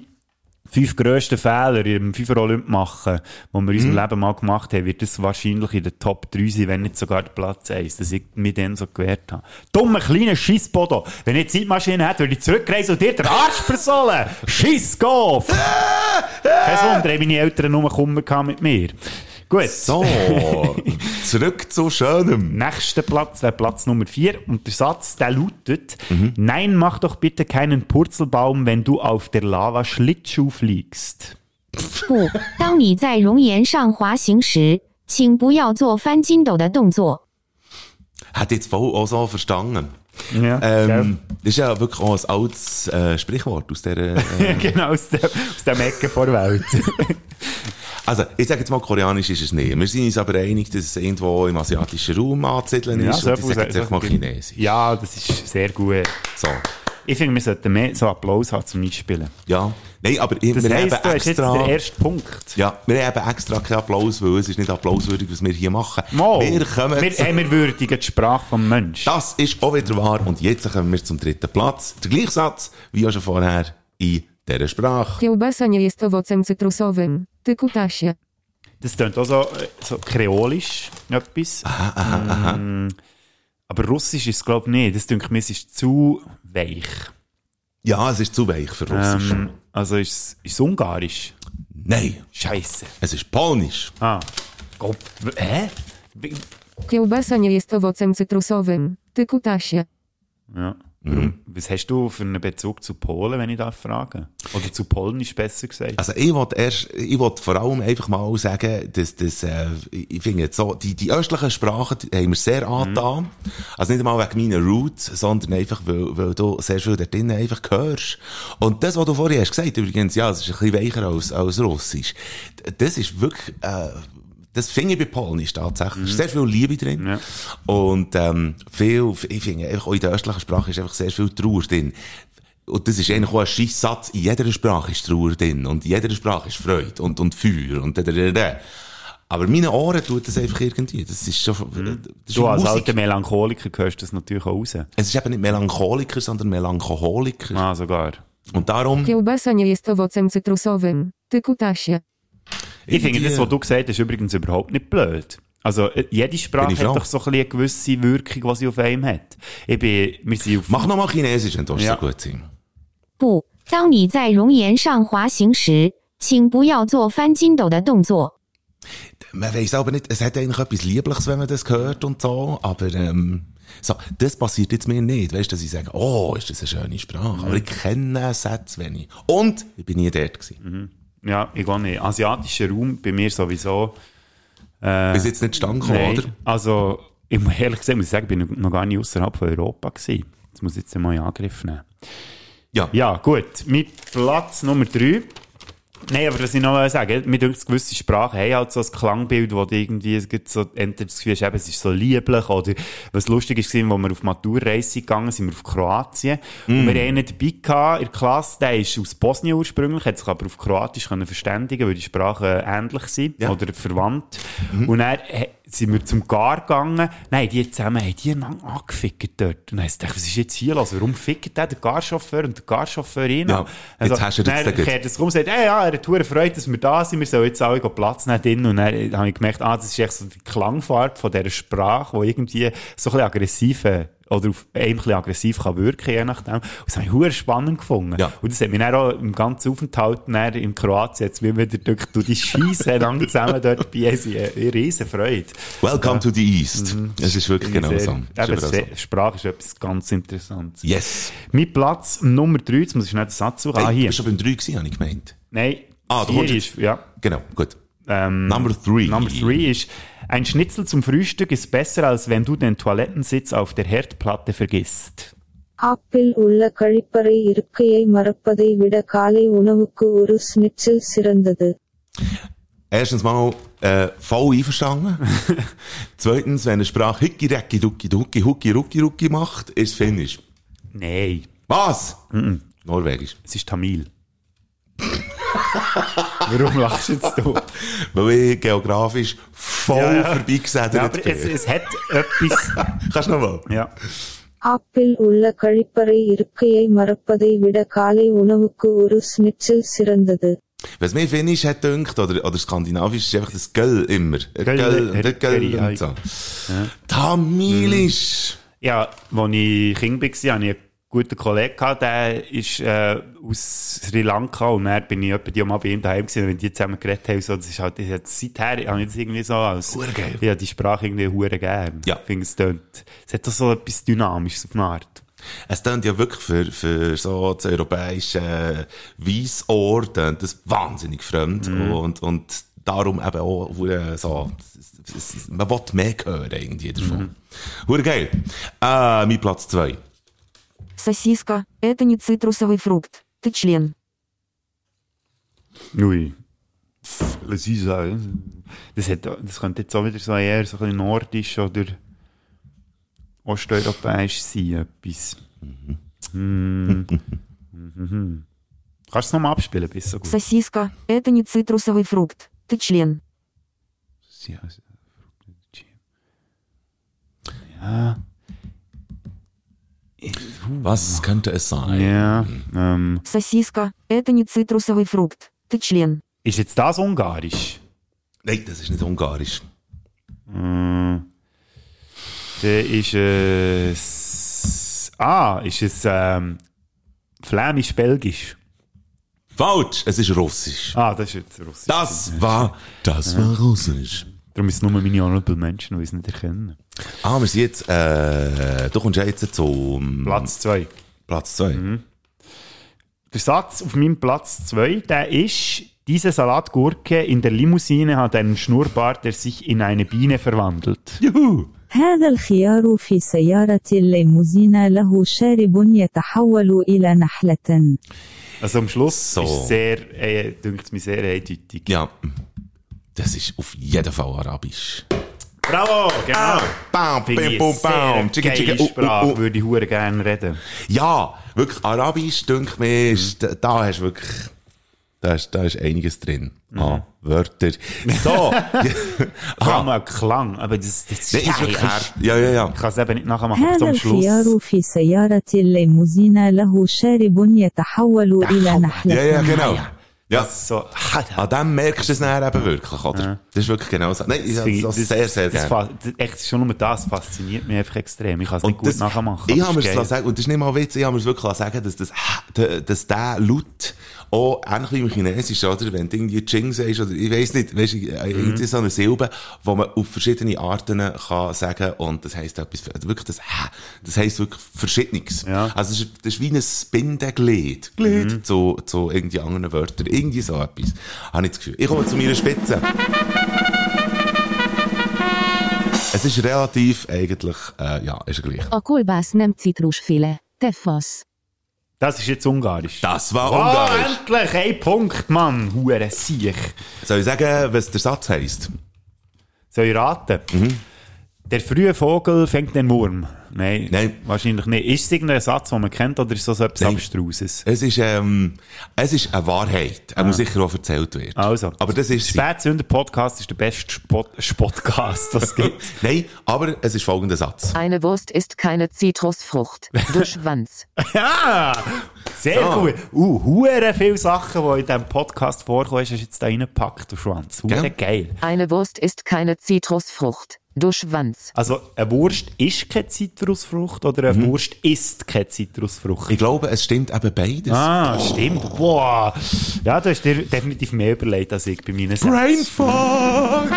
fünf grössten Fehler im FIFA Olymp machen, die wir in Mhm. unserem Leben mal gemacht haben, wird das wahrscheinlich in der Top 3 sein, wenn nicht sogar der Platz 1, dass ich mich dann so gewehrt habe. Dummer kleiner Schissbodo. Wenn ich Zeitmaschine hätte, würde ich zurückreisen und dir den Arsch versohlen. Schiss, go! Kein Wunder, haben meine Eltern nur Kummer mit mir. Gut. So, zurück zu Schönem. Nächster Platz wäre Platz Nummer 4 und der Satz, der lautet, Mhm. nein, mach doch bitte keinen Purzelbaum, wenn du auf der Lava Schlittschuh fliegst. 不，当你在熔岩上滑行时，请不要做翻筋斗的动作。 Hat jetzt voll auch so verstanden. Ja, ähm, das ist ja wirklich auch ein altes äh, Sprichwort aus der. Äh, genau, aus dem, aus dem Ecke vor der Welt. also, ich sage jetzt mal, koreanisch ist es nicht. Wir sind uns aber einig, dass es irgendwo im asiatischen Raum anzusiedeln ist. und ich sage jetzt einfach mal chinesisch. Ja, das ist sehr gut. So. Ich finde, wir sollten mehr so Applaus haben zum Einspielen. Ja. Nein, aber Das wir heisst, haben du hast jetzt extra... den ersten Punkt. Ja, wir haben extra keinen Applaus, weil es ist nicht applauswürdig, was wir hier machen. Mo, Wir kommen wir, zu- hey, wir würdigen die Sprache vom Menschen. Das ist auch wieder wahr. Und jetzt kommen wir zum dritten Platz. Der gleiche Satz wie auch schon vorher in dieser Sprache. Kiełbasa nie jest owocem cytrusowym. Ty kutasie. Das klingt auch so, so kreolisch, etwas. Mm, aber russisch ist es, glaube ich, nicht. Das denke mir, es ist zu weich. Ja, es ist zu weich für Russisch. Ähm, also ist es, ist es ungarisch? Nein, Scheiße. es ist polnisch. Ah. Gott. Hä? Kiełbasa nie jest owocem cytrusowym. Ty kutasie. Ja. Warum? Was hast du für einen Bezug zu Polen, wenn ich darf fragen? Oder zu Polnisch besser gesagt? Also ich wollte erst, ich wollte vor allem einfach mal sagen, dass, dass äh, ich finde so, die, die östlichen Sprachen die haben mir sehr angetan. Also nicht einmal wegen meiner Roots, sondern einfach, weil, weil du sehr viel da drinnen einfach hörst. Und das, was du vorhin hast gesagt, übrigens, ja, es ist ein bisschen weicher als, als Russisch. Das ist wirklich, äh, das finde ich bei Polnisch tatsächlich. Es ist sehr viel Liebe drin. Ja. Und, ähm, viel, ich finde, einfach auch in der östlichen Sprache ist einfach sehr viel Trauer drin. Und das ist eigentlich auch ein scheiß Satz. In jeder Sprache ist Trauer drin. Und in jeder Sprache ist Freude und, und Feuer und da, da, da, da. Aber meine Ohren tut das einfach irgendwie. Das ist schon, das ist du als Musik. alter Melancholiker hörst das natürlich auch raus. Es ist eben nicht Melancholiker, sondern Melancholiker. Ah, sogar. Und darum, Kiełbasa nie jest owocem cytrusowym. Ty kutasie. Ich finde, irgendwie- das, was du gesagt hast, ist übrigens überhaupt nicht blöd. Also, äh, jede Sprache Bin ich hat froh. doch so ein bisschen eine gewisse Wirkung, die sie auf einem hat. Ich bin, wir sind auf... mach nochmal Chinesisch, wenn du Ja. so gut sind.不，当你在熔岩上滑行时，请不要做翻筋斗的动作。 Man weiss aber nicht, es hat eigentlich etwas Liebliches, wenn man das hört und so, aber, ähm, so, das passiert jetzt mir nicht. Weißt du, dass ich sage, oh, ist das eine schöne Sprache. Aber ich kenne Sätze wenig. Und ich bin nie dort gewesen. Ja, ich gehe nicht. Asiatischer Raum bei mir sowieso. Äh, Bis jetzt nicht stand gekommen, oder? Also, ich muss ehrlich gesagt, muss ich sagen, ich bin noch gar nicht außerhalb von Europa gewesen. Das muss ich jetzt mal in Angriff nehmen. Ja. Ja, gut. Mit Platz Nummer 3. Nein, aber was ich noch sagen mir denkt, gewisse Sprachen haben halt so ein Klangbild, wo du irgendwie es gibt so, entweder das Gefühl hast, eben, es ist so lieblich, oder was lustig ist, wo wir auf Maturreise gegangen sind, wir auf Kroatien. Und wir haben einen dabei gehabt in der Klasse, der ist aus Bosnien ursprünglich, hat sich aber auf Kroatisch können verständigen, weil die Sprachen ähnlich sind, Ja. oder verwandt. Und dann äh, sind wir zum Gar gegangen, nein, die zusammen haben die einander angefickt dort. Und dann habe ich was ist jetzt hier los? Warum fickt der, der Garchauffeur und der Garchauffeur ihn Ja, an? jetzt hast du das dann da kehrt es rum und sagt, hey, ja, er hat verdammt Freude, dass wir da sind, wir sollen jetzt alle Platz nehmen drin. Und dann habe ich gemerkt, ah, das ist echt so die Klangfarbe von dieser Sprache, die irgendwie so ein bisschen aggressiv, äh, oder auf einem ein bisschen aggressiv kann wirken, je nachdem. Und das habe ich verdammt spannend gefunden. Ja. Und das hat mich dann auch im ganzen Aufenthalt dann in Kroatien jetzt wieder durch, du die Scheisse lang zusammen dort bei uns, eine riesen Freude. Welcome to the East. Es ist wirklich genau Sehr- so. Eben, ist. Sprache ist etwas ganz Interessantes. Yes. Mein Platz Nummer 3, jetzt muss ich schnell den Satz suchen. Hey, ah, du hier. bist schon beim 3 gewesen, habe ich gemeint. Nein, Ah, du kommst ist, ja. Genau, gut. Ähm, Number three. Number three ist, ein Schnitzel zum Frühstück ist besser, als wenn du den Toilettensitz auf der Herdplatte vergisst. Apple உள்ள கழிப்பறை இருக்கையை மறப்பதை விட காலை உணவுக்கு ஒரு ஸ்னிட்சல் சிறந்தது Erstens mal, äh, voll einverstanden. Zweitens, wenn eine Sprache Hicki, Recki, Ducki, Ducki, Hucki, Rucki, Rucki macht, ist Finnisch. Nein, Was? Norwegisch. es ist Tamil. Warum lachst jetzt du? Weil ich geografisch voll Ja, ja. vorbeigesedert Ja, aber bin. es, es hat etwas. Kannst du nochmal? Ja. Apple உள்ள கழிப்பறை இருக்கையை மறப்பதை விட காலை உணவுக்கு ஒரு ஸ்னிட்சல் சிறந்தது Was mir Finnisch hat gedacht, oder, oder Skandinavisch, ist einfach das Göll immer. Göll, Göll, Her- der Göll Heri- und so. Tamilisch. Ja, als ich Kind war, hatte ich einen guten Kollegen, gehabt, der ist äh, aus Sri Lanka und dann bin ich etwa die mal bei ihm daheim gewesen, wenn die zusammen geredet haben, so, das ist halt, das hat, seither habe ich das irgendwie so als, Hure geil. ja, die Sprache irgendwie hure gern. Ja. Ich finde, es tönt, es hat doch so etwas Dynamisches auf eine Art. Es klingt ja wirklich für, für so das europäische klingt das wahnsinnig fremd Mhm. und, und darum eben auch so, man will mehr hören irgendwie davon. Mhm. Hure geil. Äh, mein Platz zwei. Сосиска – это не цитрусовый фрукт. Ты член. Ui. Pff, Lass ich sagen. Das, hat, das könnte jetzt auch wieder so eher so ein bisschen nordisch oder osteuropäisch sein, etwas. Hm. Mhm. Kannst du es nochmal abspielen, bis so gut? Сосиска – это не цитрусовый фрукт. Ты член. Ja. Was könnte es sein? Ja. Ähm, Сосиска – это не цитрусовый фрукт. Ты член. ist jetzt das ungarisch? Nein, das ist nicht ungarisch. Hm. Dann ist es. Ah, ist es ähm, flämisch-belgisch? Falsch, es ist russisch. Ah, das ist jetzt russisch. Das war, das war russisch. Darum ist es nur meine Honorable Menschen, die es nicht erkennen. Ah, wir sind jetzt, äh, du kommst ja jetzt zum Platz 2. Platz 2. Der Satz auf meinem Platz 2, der ist, diese Salatgurke in der Limousine hat einen Schnurrbart, der sich in eine Biene verwandelt. Juhu! هذا الخيار في سيارة الليموزين له شارب يتحول إلى نحلة Also am Schluss So. ist sehr, äh, dünkt es mir sehr eindeutig. Ja, das ist auf jeden Fall arabisch. Bravo, genau. Bam, Finde bam, ich bam, eine bam. sehr Tschicki, geile tschicki, uh, uh, Sprache, uh. würde ich hure gerne reden. Ja, wirklich, arabisch, denke mir, ist, da, da hast du wirklich, da ist, da ist einiges drin. Ah, Wörter. So. Vor allem ah, auch Klang, aber das, das nee, ist wirklich hart. Ja, ja, ja. Ich kann es eben nicht nachmachen, aber so هذا am Schluss. الخيار في سيارة الليموزين له شارب يتحول إلى نحلة Ja, ja, genau. Ja. So, An dem merkst du es dann eben wirklich, oder? Das ist wirklich genau so. Nein, ich Das finde das ich- sehr, sehr das, gerne. das, echt, schon nur das fasziniert mich einfach extrem. Ich kann es nicht gut das- nachmachen. Ich habe mir es sagen, und das ist nicht mal Witz, ich habe mir es wirklich sagen, dass das, dass der Laut auch ähnlich wie im Chinesischen, oder? Wenn du irgendwie Ching sagst, oder ich weiss nicht, weißt du, Mhm. irgendwie so eine Silbe, die man auf verschiedene Arten kann sagen, und das heisst etwas, also wirklich das, das heisst wirklich Verschiedenes. Ja. Also, das ist, das ist wie ein Bindeglied, Glied Mhm. zu, zu irgendwie anderen Wörtern, irgendwie so etwas. Habe ich das Gefühl. Ich komme zu meiner Spitze. Es ist relativ, eigentlich, äh, ja, ist gleich. A kolbász nem citrusféle. Das ist jetzt Ungarisch. Das war Oh, Ungarisch. endlich! Ein Punkt, Mann! Hure Siech. Soll ich sagen, was der Satz heisst? Soll ich raten? Mhm. Der frühe Vogel fängt den Wurm. Nein, Nein. wahrscheinlich nicht. Ist es irgendein Satz, den man kennt, oder ist es so etwas Nein. Abstruses? Es ist, ähm, es ist eine Wahrheit. Er muss sicher auch erzählt werden. Also. Aber das ist sie. Spätsünder Podcast ist der beste Spot Spotcast, was es gibt. Nein, aber es ist folgender Satz. Eine Wurst ist keine Zitrusfrucht. Du Schwanz. ja! Sehr So. gut. Uh, hure viele Sachen, die in diesem Podcast vorkommen, hast du jetzt da reingepackt, du Schwanz. Hure Gell? geil. Eine Wurst ist keine Zitrusfrucht. Du Schwanz. Also, eine Wurst ist keine Zitrusfrucht oder eine Wurst ist keine Zitrusfrucht? Mhm. Ich glaube, es stimmt eben beides. Ah, stimmt. Boah. Ja, du hast dir definitiv mehr überlegt als ich bei meinen Sätzen. Brainfuck!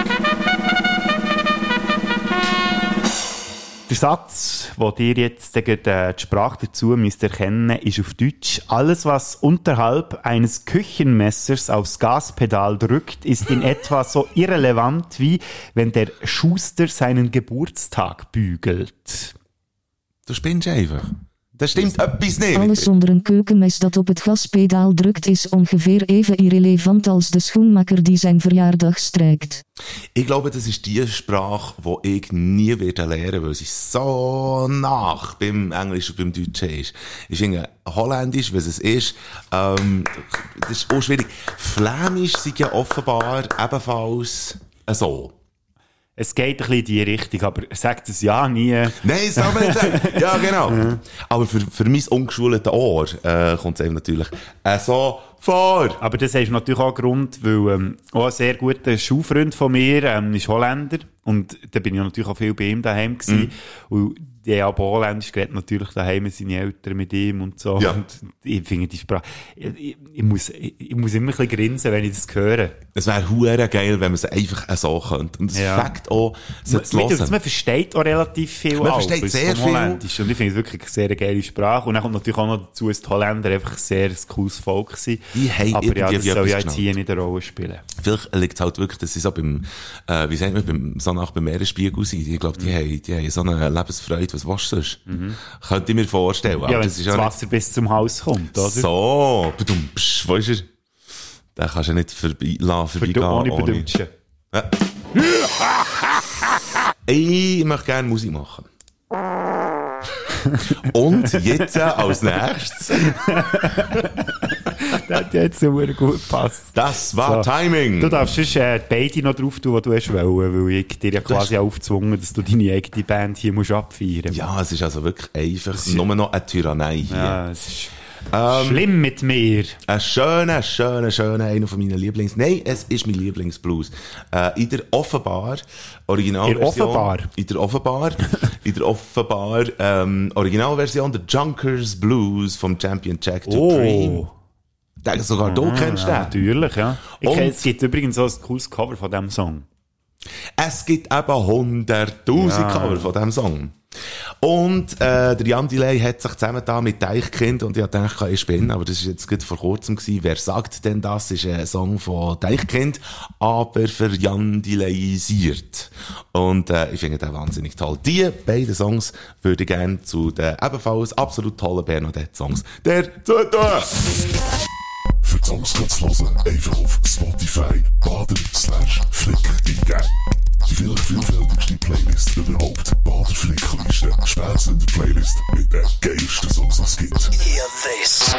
Der Satz, wo dir jetzt die Sprache dazu müsst erkennen, ist auf Deutsch. Alles, was unterhalb eines Küchenmessers aufs Gaspedal drückt, ist in etwa so irrelevant wie wenn der Schuster seinen Geburtstag bügelt. Du spinnst einfach. Das stimmt etwas nicht. Alles zonder een keukenmes dat op het gaspedaal drukt is ongeveer even irrelevant als de schoenmaker die zijn verjaardag strijkt. Ich glaube, das ist die Sprache, die ich nie werde lernen, weil sie so nach beim Englisch und beim Deutschen ist. Ich finde, Holländisch, was es ist, ähm, das ist auch schwierig. Flämisch sind ja offenbar ebenfalls so. Es geht ein bisschen in die Richtung, aber sagt es ja nie. Nein, das soll man nicht sagen. Ja, genau. Aber für, für mein ungeschultes Ohr äh, kommt es eben natürlich äh, so vor. Aber das ist natürlich auch ein Grund, weil ähm, auch ein sehr guter Schulfreund von mir ähm, ist Holländer und da bin ich natürlich auch viel bei ihm daheim gewesen. Und die haben Holländisch geredet, natürlich daheim seine Eltern mit ihm und so. Ja. Und ich finde die Sprache, ich, ich, muss, ich, muss immer ein bisschen grinsen, wenn ich das höre. Es wäre hure geil, wenn man es einfach so könnte. Und es Ja. fängt auch, sie zu Man, hören. man versteht auch relativ viel Man Alpes versteht sehr viel. Holländisch. Und ich finde es wirklich eine sehr geile Sprache. Und dann kommt natürlich auch noch dazu, dass die Holländer einfach ein sehr cooles Volk sind. Die haben Aber ja, das soll ja jetzt hier nicht eine Rolle spielen. Vielleicht liegt es halt wirklich, dass sie so beim, äh, wie sagt man, beim, so nach beim Meeresspiegel sind. Ich glaube, die, Mhm. haben, die haben so eine Lebensfreude. Was willst du sonst? Könnte ich mir vorstellen. Ja, wenn das das nicht Wasser bis zum Hals kommt, oder? so. Badum, psch, wo ist er? Den kannst du nicht vorbei, lassen, vorbeigehen. ohne ohne-. Ja. Ich möchte gerne Musik machen. Und jetzt als nächstes, Das hat jetzt so gut gepasst. das war Timing. Du darfst sonst äh, beide noch drauf tun, was du hast wollen, weil ich dir ja quasi aufgezwungen dass du deine eigene Band hier musst abfeiern musst. Ja, es ist also wirklich einfach nur noch eine Tyrannei hier. Ja, es ist Ähm, schlimm mit mir. Ein schöner, schöner, schöner, einer von meinen Lieblings... Nein, es ist mein Lieblingsblues. Äh, in der Offenbar, Originalversion... Offenbar? In der Offenbar. in der Offenbar, ähm, Originalversion, der Junkers Blues vom Champion Jack Dupree. Oh. Den sogar du kennst ja, den. Natürlich, ja. Ich Und- kenn, es gibt übrigens auch ein cooles Cover von diesem Song. Es gibt eben hunderttausend Ja. Cover von diesem Song. Und äh, der Jan Delay hat sich zusammengetan mit Deichkind und ich dachte, ich bin, aber das ist jetzt gerade vor kurzem gewesen. Wer sagt denn das? Ist ein Song von Deichkind, aber für Jan Delayisiert. Und äh, ich finde den wahnsinnig toll. Die beiden Songs würde ich gerne zu den ebenfalls absolut tollen Bernadette-Songs der zu tun. Für die Songs kannst du hören, einfach auf Spotify, bader slash flick eingeben. Die vielleicht vielfältigste Playlist überhaupt. Bader Flickliste, spätzende Playlist mit den geilsten Songs, die es gibt. Hear this.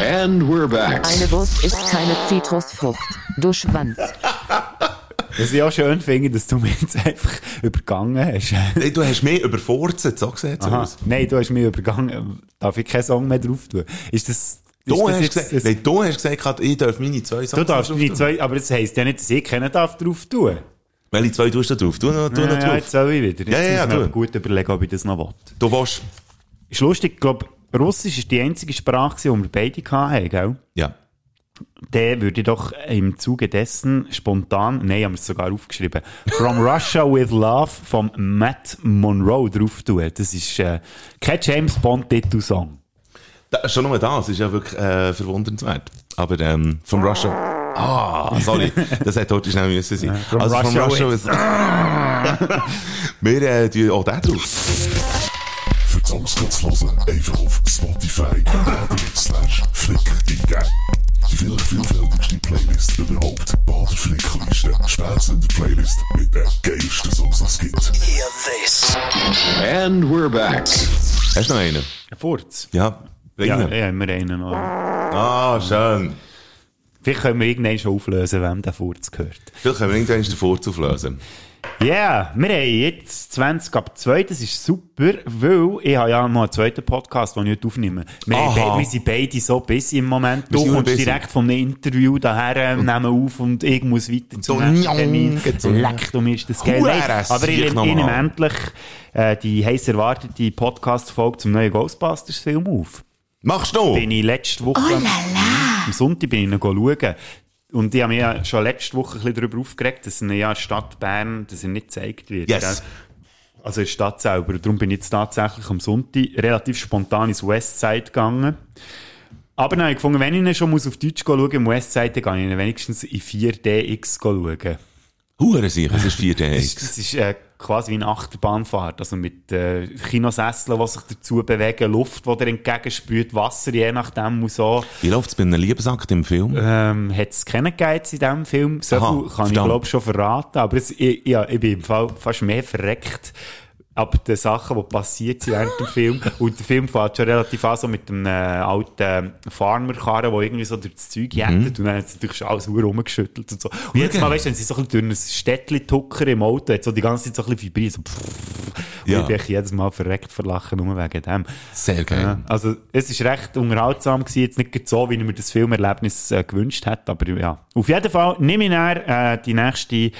And we're back. Eine Wurst ist keine Zitrusfrucht. Du Schwanz. Was ich auch schön finde, dass du mich jetzt einfach übergangen hast. Hey, du hast mich überfurzt, so sieht's Aha. aus. Nein, du hast mich übergangen. Darf ich keinen Song mehr drauf tun? Ist das... Du das hast, jetzt- gesagt, das- nein, du hast gesagt, ich darf meine zwei Songs Du darfst drauf meine tun. zwei, aber das heisst ja nicht, dass ich keinen darf drauf tun. Welche zwei tust du da drauf? Du noch, du noch ja, drauf. jetzt soll ich wieder. Jetzt Ja, ja, ja, muss gut überlegen, ob ich das noch will. Du willst... Ist lustig, ich glaube, Russisch ist die einzige Sprache, die wir beide hatten, gell? Ja. Der würde doch im Zuge dessen spontan, nein, haben wir es sogar aufgeschrieben, From Russia with Love von Matt Monroe drauf tun. Das ist äh, kein James Bond-Titelsong. Schon nur das ist ja wirklich äh, verwundernswert. Aber ähm, von Russia... Ah, sorry. Das hätte heute schnell müssen sein. from also Russia Russia... with- Wir äh, tun auch den drauf. Für die Songs kannst du hören, einfach auf Spotify, slash flick eingeben. Die vielleicht vielfältigste Playlist überhaupt. Bader Flickliste, spätzende Playlist mit den geilsten Songs, die es gibt. Hear this. And we're back. Hast du noch einen? Ein Furz? Ja. Bring Ja, ihn. ja, wir einen noch. Ah, schön. Vielleicht können wir irgendwann schon auflösen, wem der Furz gehört. Vielleicht können wir irgendwann den Furz auflösen. Ja, yeah, wir haben jetzt 20 ab 2, das ist super, weil ich habe ja noch einen zweiten Podcast, den ich heute aufnehme. Wir, haben wir sind beide so busy im Moment. Wir Du kommst busy. direkt von einem Interview daher, äh, nehmen auf und ich muss weiter zum So, nächsten Termin. so. Leck, du mir ist das Nein, Aber ich, ich nehme endlich äh, die heiß erwartete Podcast-Folge zum neuen Ghostbusters-Film auf. Machst du? Bin ich letzte Woche... Am Sonntag bin ich schauen. Und ich habe mich ja schon letzte Woche ein bisschen darüber aufgeregt, dass in der Stadt Bern, dass er nicht gezeigt wird. Yes. gell? Also in der Stadt selber. Darum bin ich jetzt tatsächlich am Sonntag relativ spontan ins Westside gegangen. Aber dann habe ich gefunden, wenn ich ihn schon muss auf Deutsch schauen im Westside, dann kann ich ihn wenigstens in 4DX schauen. Hure sicher, es ist 4 Das, Days. das ist äh, quasi wie eine Achterbahnfahrt. Also mit äh, Kinosesseln, die sich dazu bewegen, Luft, die dir entgegenspült, Wasser, je nachdem und so. Wie läuft es bei einem Liebesakt im Film? Ähm, hat es keinen Guides in diesem Film? So Aha, kann ich, verdammt. glaube schon verraten. Aber es, ich, ja, ich bin im Fall fast mehr verreckt ab den Sachen, die passiert sind während dem Film. Und der Film fährt schon relativ an, so mit einem äh, alten Farmerkarren, der irgendwie so durch das Zeug jettet. Und dann hat es natürlich schon alles rumgeschüttelt und so. Und jetzt mal, weißt du, wenn sie so ein bisschen durch ein Städtchen tuckern im Auto, hat so die ganze Zeit so ein bisschen vibriert, so. Und Ja. ich bin jedes Mal verreckt verlachen, nur wegen dem. Sehr geil. Ja, also, es ist recht unterhaltsam gewesen, jetzt nicht so, wie ich mir das Filmerlebnis äh, gewünscht hätte, aber ja. Auf jeden Fall nehme ich dann, äh, die nächste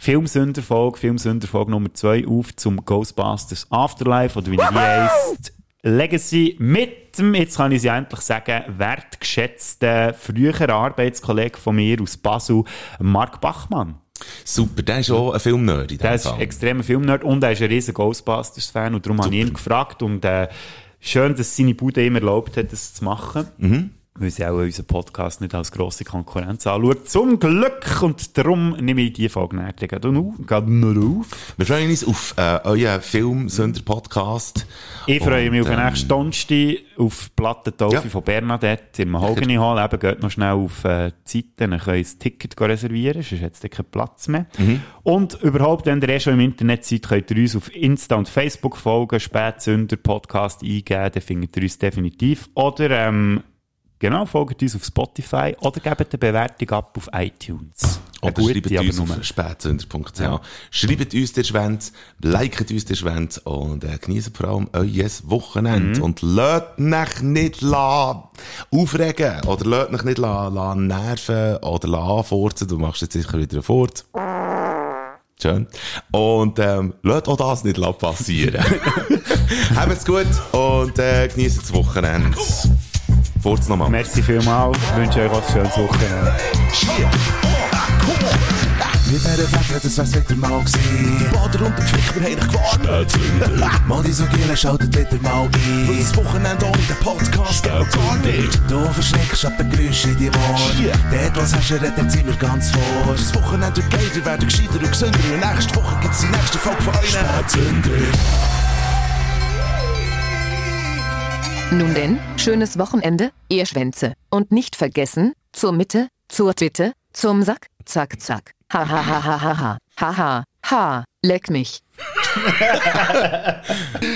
Filmsünderfolge, Filmsünderfolge Nummer 2 auf zum Ghostbusters Afterlife, oder wie die heisst, Legacy mit dem, jetzt kann ich sie endlich sagen, wertgeschätzten früheren Arbeitskollegen von mir aus Basel, Mark Bachmann. Super, der ist auch ein Filmnerd in Der ist Fall. extremer Filmnerd und er ist ein riesen Ghostbusters-Fan und darum habe ich ihn gefragt und äh, schön, dass seine Bude ihm erlaubt hat, das zu machen. Mhm. Weil sie auch unseren Podcast nicht als grosse Konkurrenz anschaut. Zum Glück! Und darum nehme ich diese Folge näher gerade noch auf. Wir freuen uns auf äh, euren Film-Sünder-Podcast. Ich freue mich Und, auf den ähm, nächsten Donnerstag auf Plattentaufe Ja. von Bernadette im Mahogany Hall. Eben, geht noch schnell auf äh, die Seite, dann könnt ihr ein Ticket reservieren, sonst hat es keinen Platz mehr. Mhm. Und überhaupt, wenn ihr eh schon im Internet seid, könnt ihr uns auf Insta und Facebook folgen, Spätsünder Podcast eingeben, dann findet ihr uns definitiv. Oder, ähm, genau, folgt uns auf Spotify oder gebt eine Bewertung ab auf iTunes. Oder gute, schreibt uns auf spätsünder.ch. Ja. Schreibt uns den Schwänz, liket uns den Schwänz und äh, genießt vor allem euer Wochenende. Mhm. Und lasst mich nicht la aufregen oder lasst mich nicht la, la nerven oder la anfurzen. Du machst jetzt sicher wieder Furz. Schön. Und ähm, lasst auch das nicht la passieren. Habt's gut und äh, genießt das Wochenende. Furz nochmal. Merci vielmals, ich wünsche euch ein schönes Wochenende. Mit dieser Fächer, das wär's wieder mal gewesen. Bader und der Pflicht, wir haben dich gewarnt. Mal die so Giele, schaltet wieder mal ein. Weil das Wochenende ohne den Podcast geht gar nicht. Du verschreckst ab den Geräuschen in die Ohren. Dort, was hast du, redet sind wir ganz vor. Das Wochenende wird geil, wir werden gescheiter und gesünder. Und nächste Woche gibt's die nächste Folge von euren Spätzünder. Nun denn, schönes Wochenende, ihr Schwänze. Und nicht vergessen, zur Mitte, zur Titte, zum Sack, zack, zack. Ha ha ha ha ha ha. Ha ha. Ha. Leck mich.